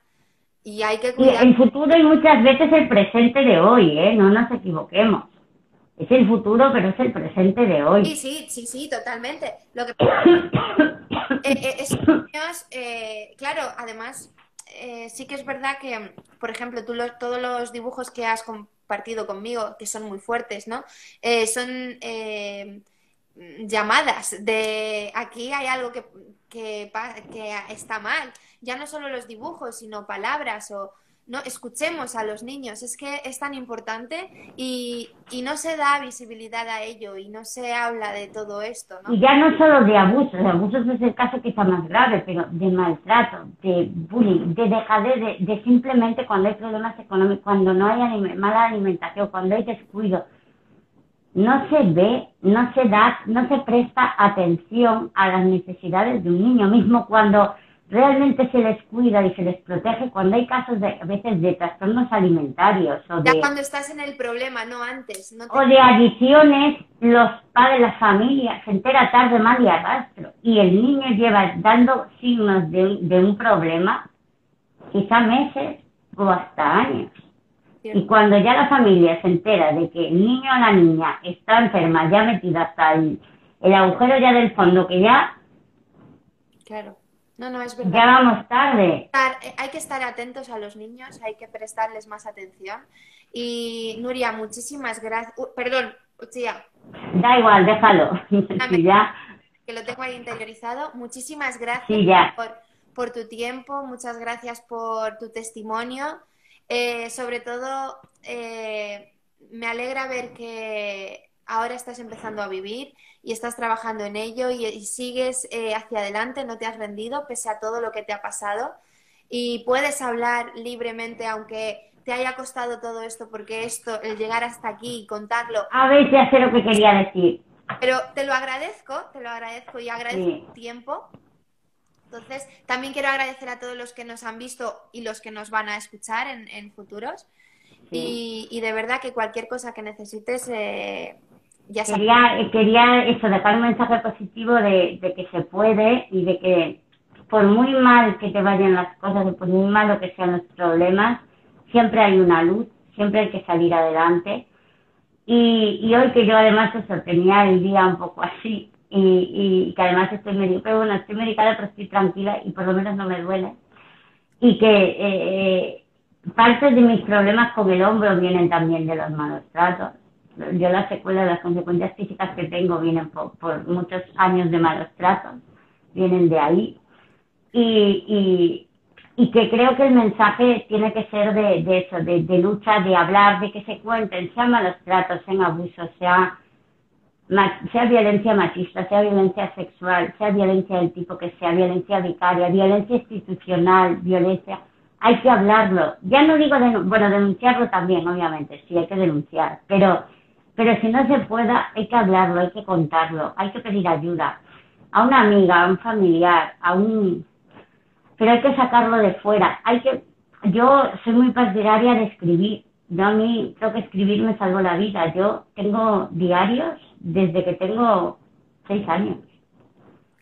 Y hay que cuidar. el futuro y muchas veces el presente de hoy, ¿eh? No nos equivoquemos. Es el futuro, pero es el presente de hoy. Sí, sí, sí, sí, totalmente. Lo que eh, eh, eh, claro, además, sí que es verdad que, por ejemplo, tú todos los dibujos que has compartido conmigo, que son muy fuertes, ¿no? son llamadas de aquí hay algo que, que, está mal ya no solo los dibujos, sino palabras o no escuchemos a los niños, es que es tan importante y, y, no se da visibilidad a ello y no se habla de todo esto. ¿no? Y ya no solo de abusos, de abusos es el caso está más grave, pero de maltrato, de bullying, de dejadez, de, de simplemente cuando hay problemas económicos, cuando no hay mala alimentación, cuando hay descuido, no se ve, no se da, no se presta atención a las necesidades de un niño, mismo cuando realmente se les cuida y se les protege cuando hay casos de, a veces de trastornos alimentarios o ya cuando estás en el problema, no antes. O de adicciones, los padres, la familia se entera tarde, mal y arrastro. Y el niño lleva dando signos de, de un problema, quizá meses o hasta años. Y cuando ya la familia se entera de que el niño o la niña está enferma, ya metida hasta el, el agujero ya del fondo, que ya... Claro no, no, es verdad. Ya vamos tarde. Eh, hay que estar atentos a los niños, hay que prestarles más atención. Y Nuria, muchísimas gracias. perdón, Uchía. Da igual, déjalo. ya. Que lo tengo ahí interiorizado. Muchísimas gracias Por, tu tiempo, muchas gracias por tu testimonio. Eh, sobre todo, eh, me alegra ver que ahora estás empezando a vivir y estás trabajando en ello y, sigues eh, hacia adelante, no te has rendido pese a todo lo que te ha pasado y puedes hablar libremente aunque te haya costado todo esto porque esto, el llegar hasta aquí y contarlo. A ver si hace lo que quería decir. Pero te lo agradezco, te lo agradezco y agradezco tu tiempo. Entonces, también quiero agradecer a todos los que nos han visto y los que nos van a escuchar en, futuros. Y, de verdad que cualquier cosa que necesites, eh, quería, quería eso, dejar un mensaje positivo de, que se puede y de que por muy mal que te vayan las cosas, por muy malo que sean los problemas, siempre hay una luz, siempre hay que salir adelante. Y, y hoy que yo además eso, tenía el día un poco así y, y que además estoy medio, pero bueno, estoy medicada pero estoy tranquila y por lo menos no me duele. Y que eh, eh parte de mis problemas con el hombro vienen también de los malos tratos yo las secuelas, las consecuencias físicas que tengo vienen por, muchos años de malos tratos, vienen de ahí. Y, y, que creo que el mensaje tiene que ser de, de eso, de, de, lucha, de hablar, de que se cuenten, sean malos tratos, sean abusos, sea, sea violencia machista, sea violencia sexual, sea violencia del tipo que sea, violencia vicaria, violencia institucional, violencia hay que hablarlo. Ya no digo, bueno, denunciarlo también, obviamente, sí, hay que denunciar, pero pero si no se pueda, hay que hablarlo, hay que contarlo, hay que pedir ayuda a una amiga, a un familiar, a un... Pero hay que sacarlo de fuera. Hay que... Yo soy muy partidaria de escribir. Yo a mí creo que escribir me salvó la vida. Yo tengo diarios desde que tengo seis años.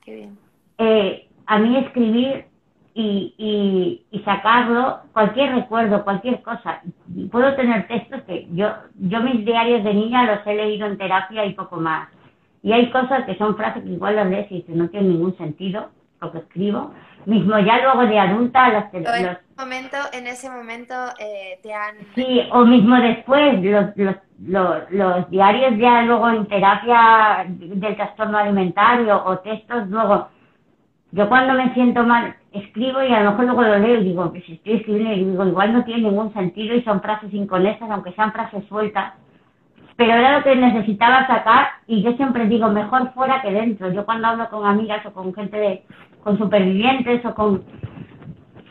Qué bien. Eh, a mí escribir y, y, sacarlo, cualquier recuerdo, cualquier cosa. Puedo tener textos que yo, yo mis diarios de niña los he leído en terapia y poco más. Y hay cosas que son frases que igual las lees y no tienen ningún sentido, lo que escribo, mismo ya luego de adulta, las, en, ese momento, en ese momento eh, te han... Sí, o mismo después, los, los, los, los, diarios ya luego en terapia del trastorno alimentario o textos, luego, yo cuando me siento mal, escribo y a lo mejor luego lo leo y digo, que si estoy escribiendo, y digo, igual no tiene ningún sentido y son frases inconexas, aunque sean frases sueltas, pero era lo que necesitaba sacar y yo siempre digo, mejor fuera que dentro. Yo cuando hablo con amigas o con gente de, con supervivientes o con,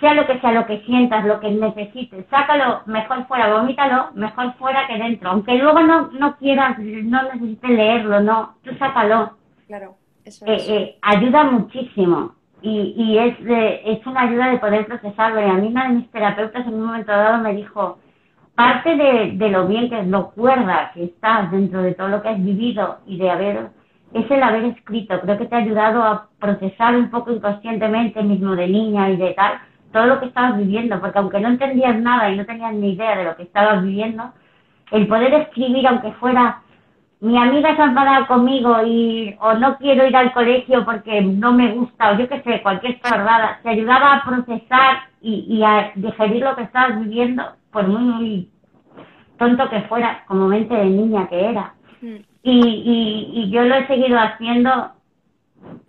sea lo que sea, lo que sientas, lo que necesites, sácalo mejor fuera, vomítalo mejor fuera que dentro. Aunque luego no, no quieras, no necesites leerlo, no, tú sácalo. Claro, eso eh, eh, ayuda muchísimo y, y es, de, es una ayuda de poder procesarlo. Y a mí una de mis terapeutas en un momento dado me dijo, parte de, de lo bien que es, lo cuerda que estás dentro de todo lo que has vivido y de haber, es el haber escrito. Creo que te ha ayudado a procesar un poco inconscientemente, mismo de niña y de tal, todo lo que estabas viviendo, porque aunque no entendías nada y no tenías ni idea de lo que estabas viviendo, el poder escribir, aunque fuera mi amiga se ha enfadado conmigo y o no quiero ir al colegio porque no me gusta o yo qué sé, cualquier chorrada, te ayudaba a procesar y, y a digerir lo que estabas viviendo, por muy, muy tonto que fuera, como mente de niña que era. Mm. Y, y, y yo lo he seguido haciendo,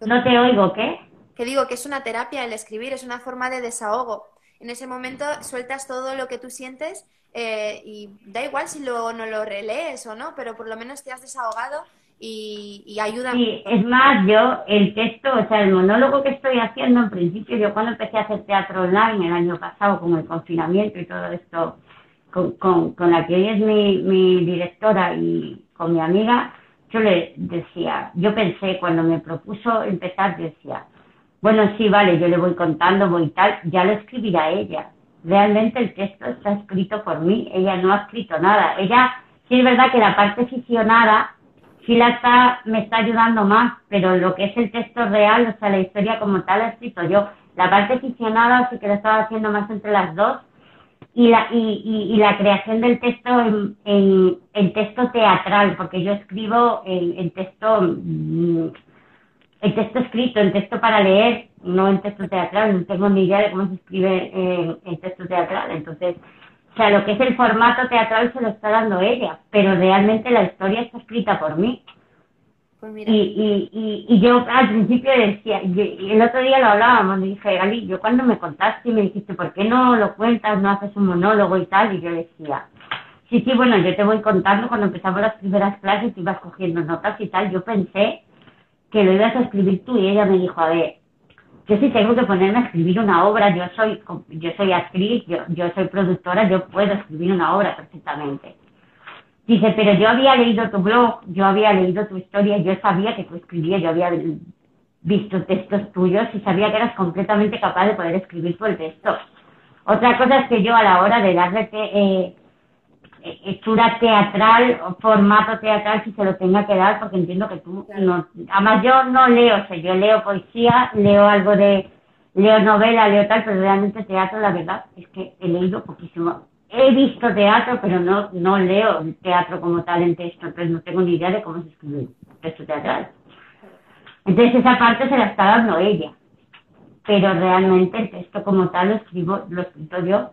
no te oigo, ¿qué? Que digo que es una terapia el escribir, es una forma de desahogo. En ese momento sueltas todo lo que tú sientes eh, y da igual si luego no lo relees o no, pero por lo menos te has desahogado y, y ayuda. Sí, es más, yo el texto, o sea, el monólogo que estoy haciendo, en principio, yo cuando empecé a hacer teatro online el año pasado con el confinamiento y todo esto, con, con, la que hoy es mi, mi directora y con mi amiga, yo le decía, yo pensé, cuando me propuso empezar, decía, bueno, sí, vale, yo le voy contando, voy tal, ya lo escribirá ella realmente el texto está escrito por mí, ella no ha escrito nada. Ella, sí es verdad que la parte ficcionada sí la está, me está ayudando más, pero lo que es el texto real, o sea, la historia como tal, la he escrito yo. La parte ficcionada sí que la estaba haciendo más entre las dos y la, y, y, la creación del texto en, en, en, texto teatral, porque yo escribo el, el texto, mm, el texto escrito, el texto para leer, no en texto teatral, no tengo ni idea de cómo se escribe en, texto teatral. Entonces, o sea, lo que es el formato teatral se lo está dando ella, pero realmente la historia está escrita por mí. Pues y, y, y, y, yo al principio decía, y el otro día lo hablábamos, dije, Ali, yo cuando me contaste y me dijiste, ¿por qué no lo cuentas, no haces un monólogo y tal? Y yo decía, sí, sí, bueno, yo te voy contando, cuando empezamos las primeras clases, y ibas cogiendo notas y tal, yo pensé que lo ibas a escribir tú y ella me dijo, a ver, yo sí tengo que ponerme a escribir una obra, yo soy, yo soy actriz, yo, yo soy productora, yo puedo escribir una obra perfectamente. Dice, pero yo había leído tu blog, yo había leído tu historia, yo sabía que tú escribías, yo había visto textos tuyos y sabía que eras completamente capaz de poder escribir tu el texto. Otra cosa es que yo a la hora de darle eh, hechura teatral, formato teatral, si se lo tenga que dar, porque entiendo que tú no. Además, yo no leo, o sea, yo leo poesía, leo algo de. Leo novela, leo tal, pero realmente teatro, la verdad, es que he leído poquísimo. He visto teatro, pero no, no leo teatro como tal en texto, entonces no tengo ni idea de cómo se escribe texto teatral. Entonces, esa parte se la está dando ella. Pero realmente el texto como tal lo escribo, lo escrito yo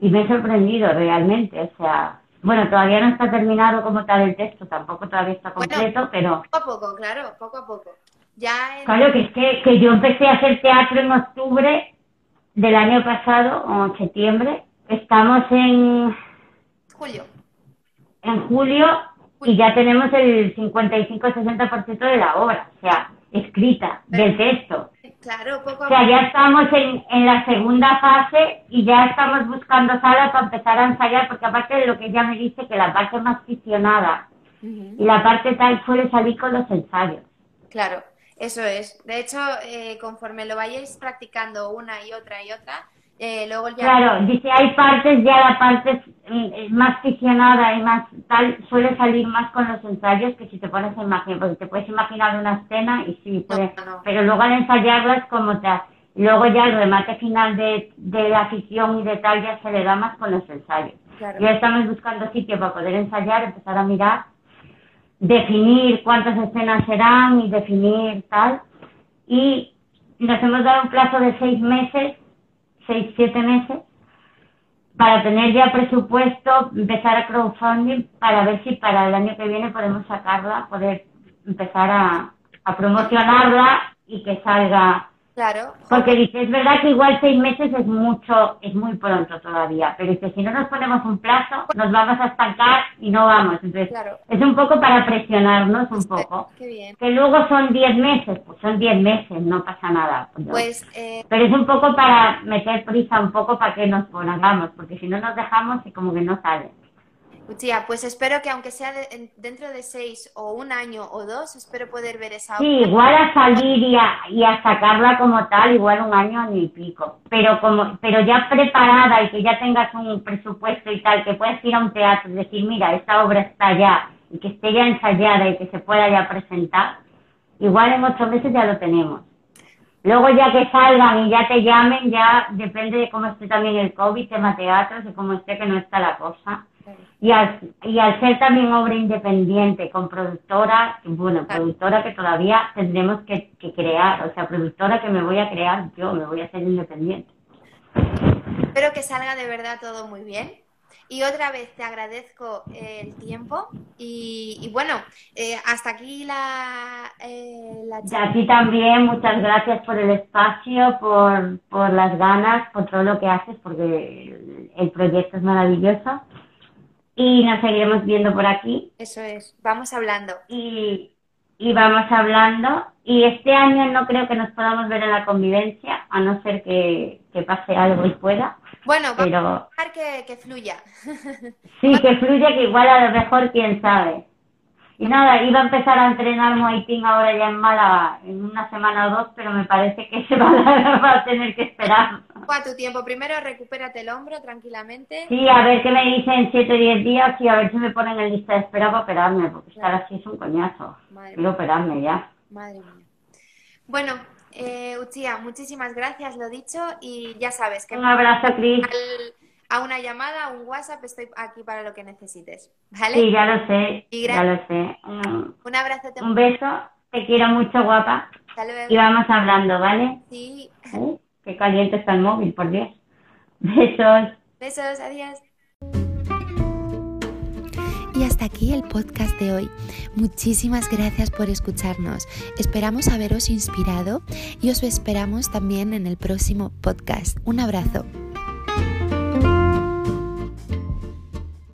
y me he sorprendido realmente, o sea, bueno, todavía no está terminado como tal el texto, tampoco todavía está completo, pero... Poco a poco, claro, poco a poco. Ya Claro, que es que, que yo empecé a hacer teatro en octubre del año pasado, o septiembre. Estamos en... Julio. En julio, y ya tenemos el 55-60% de la obra, o sea, escrita, del texto. Claro, poco a O sea, ya estamos en, en la segunda fase y ya estamos buscando salas para empezar a ensayar, porque aparte de lo que ella me dice, que la parte más aficionada y la parte tal suele salir con los ensayos. Claro, eso es. De hecho, eh, conforme lo vayáis practicando una y otra y otra, eh, luego ya... Claro, dice, hay partes, ya la parte mm, más aficionada y más tal, suele salir más con los ensayos que si te pones a imaginar, porque te puedes imaginar una escena y sí, pero luego al ensayarlas como te... Luego ya el remate final de, de la ficción y de tal ya se le da más con los ensayos. Ya estamos buscando sitio para poder ensayar, empezar a mirar, definir cuántas escenas serán y definir tal. Y nos hemos dado un plazo de seis meses, seis, siete meses, para tener ya presupuesto, empezar a crowdfunding para ver si para el año que viene podemos sacarla, poder empezar a, a promocionarla y que salga Claro. porque dice, es verdad que igual seis meses es mucho, es muy pronto todavía, pero dice, si no nos ponemos un plazo, nos vamos a estancar y no vamos. Entonces, Claro. es un poco para presionarnos un poco. Qué bien. Que luego son diez meses, pues son diez meses, no pasa nada. Pues eh, Pero es un poco para meter prisa, un poco para que nos pongamos, porque si no nos dejamos y como que no sale. Uchía, pues espero que aunque sea de- en- dentro de seis o un año o dos, espero poder ver esa Sí, obra. igual a salir y a, y a sacarla como tal, igual un año ni pico. Pero como, pero ya preparada y que ya tengas un presupuesto y tal, que puedas ir a un teatro y decir, mira, esta obra está ya, y que esté ya ensayada y que se pueda ya presentar, igual en ocho meses ya lo tenemos. Luego ya que salgan y ya te llamen, ya depende de cómo esté también el COVID, tema teatros y cómo esté que no está la cosa. Y al, y al ser también obra independiente, con productora, bueno, productora que todavía tendremos que, que crear, o sea, productora que me voy a crear yo, me voy a hacer independiente. Espero que salga de verdad todo muy bien. Y otra vez te agradezco el tiempo y, y bueno, eh, hasta aquí la, eh, la Y charla. a ti también, muchas gracias por el espacio, por, por las ganas, por todo lo que haces, porque el, el proyecto es maravilloso. Y nos seguiremos viendo por aquí. Eso es, vamos hablando. y, y vamos hablando. Y este año no creo que nos podamos ver en la convivencia, a no ser que, que pase algo y pueda. Bueno, vamos Pero a dejar que, que fluya. sí, que fluya, que igual a lo mejor, quién sabe. Y nada, iba a empezar a entrenar Muay Thai ahora ya en Málaga en una semana o dos, pero me parece que se va a, va a tener que esperar. A tu tiempo, primero recupérate el hombro tranquilamente. Sí, a ver qué me dicen 7 o 10 días y a ver si me ponen en lista de espera para operarme, porque estar así es un coñazo. Madre Quiero operarme ya. Madre mía. Bueno, eh, Uchía, muchísimas gracias, lo dicho, y ya sabes que Un abrazo, Cris. al- a una llamada, a un WhatsApp, estoy aquí para lo que necesites. ¿Vale? Sí, ya lo sé, Y ya lo sé. Un, Un abrazo, te un beso, te quiero mucho, guapa. hasta luego. Y vamos hablando, ¿vale? Sí, Uh, qué caliente está el móvil, por Dios. Besos. besos, adiós. Y hasta aquí el podcast de hoy. Muchísimas gracias por escucharnos. Esperamos haberos inspirado y os esperamos también en el próximo podcast. Un abrazo.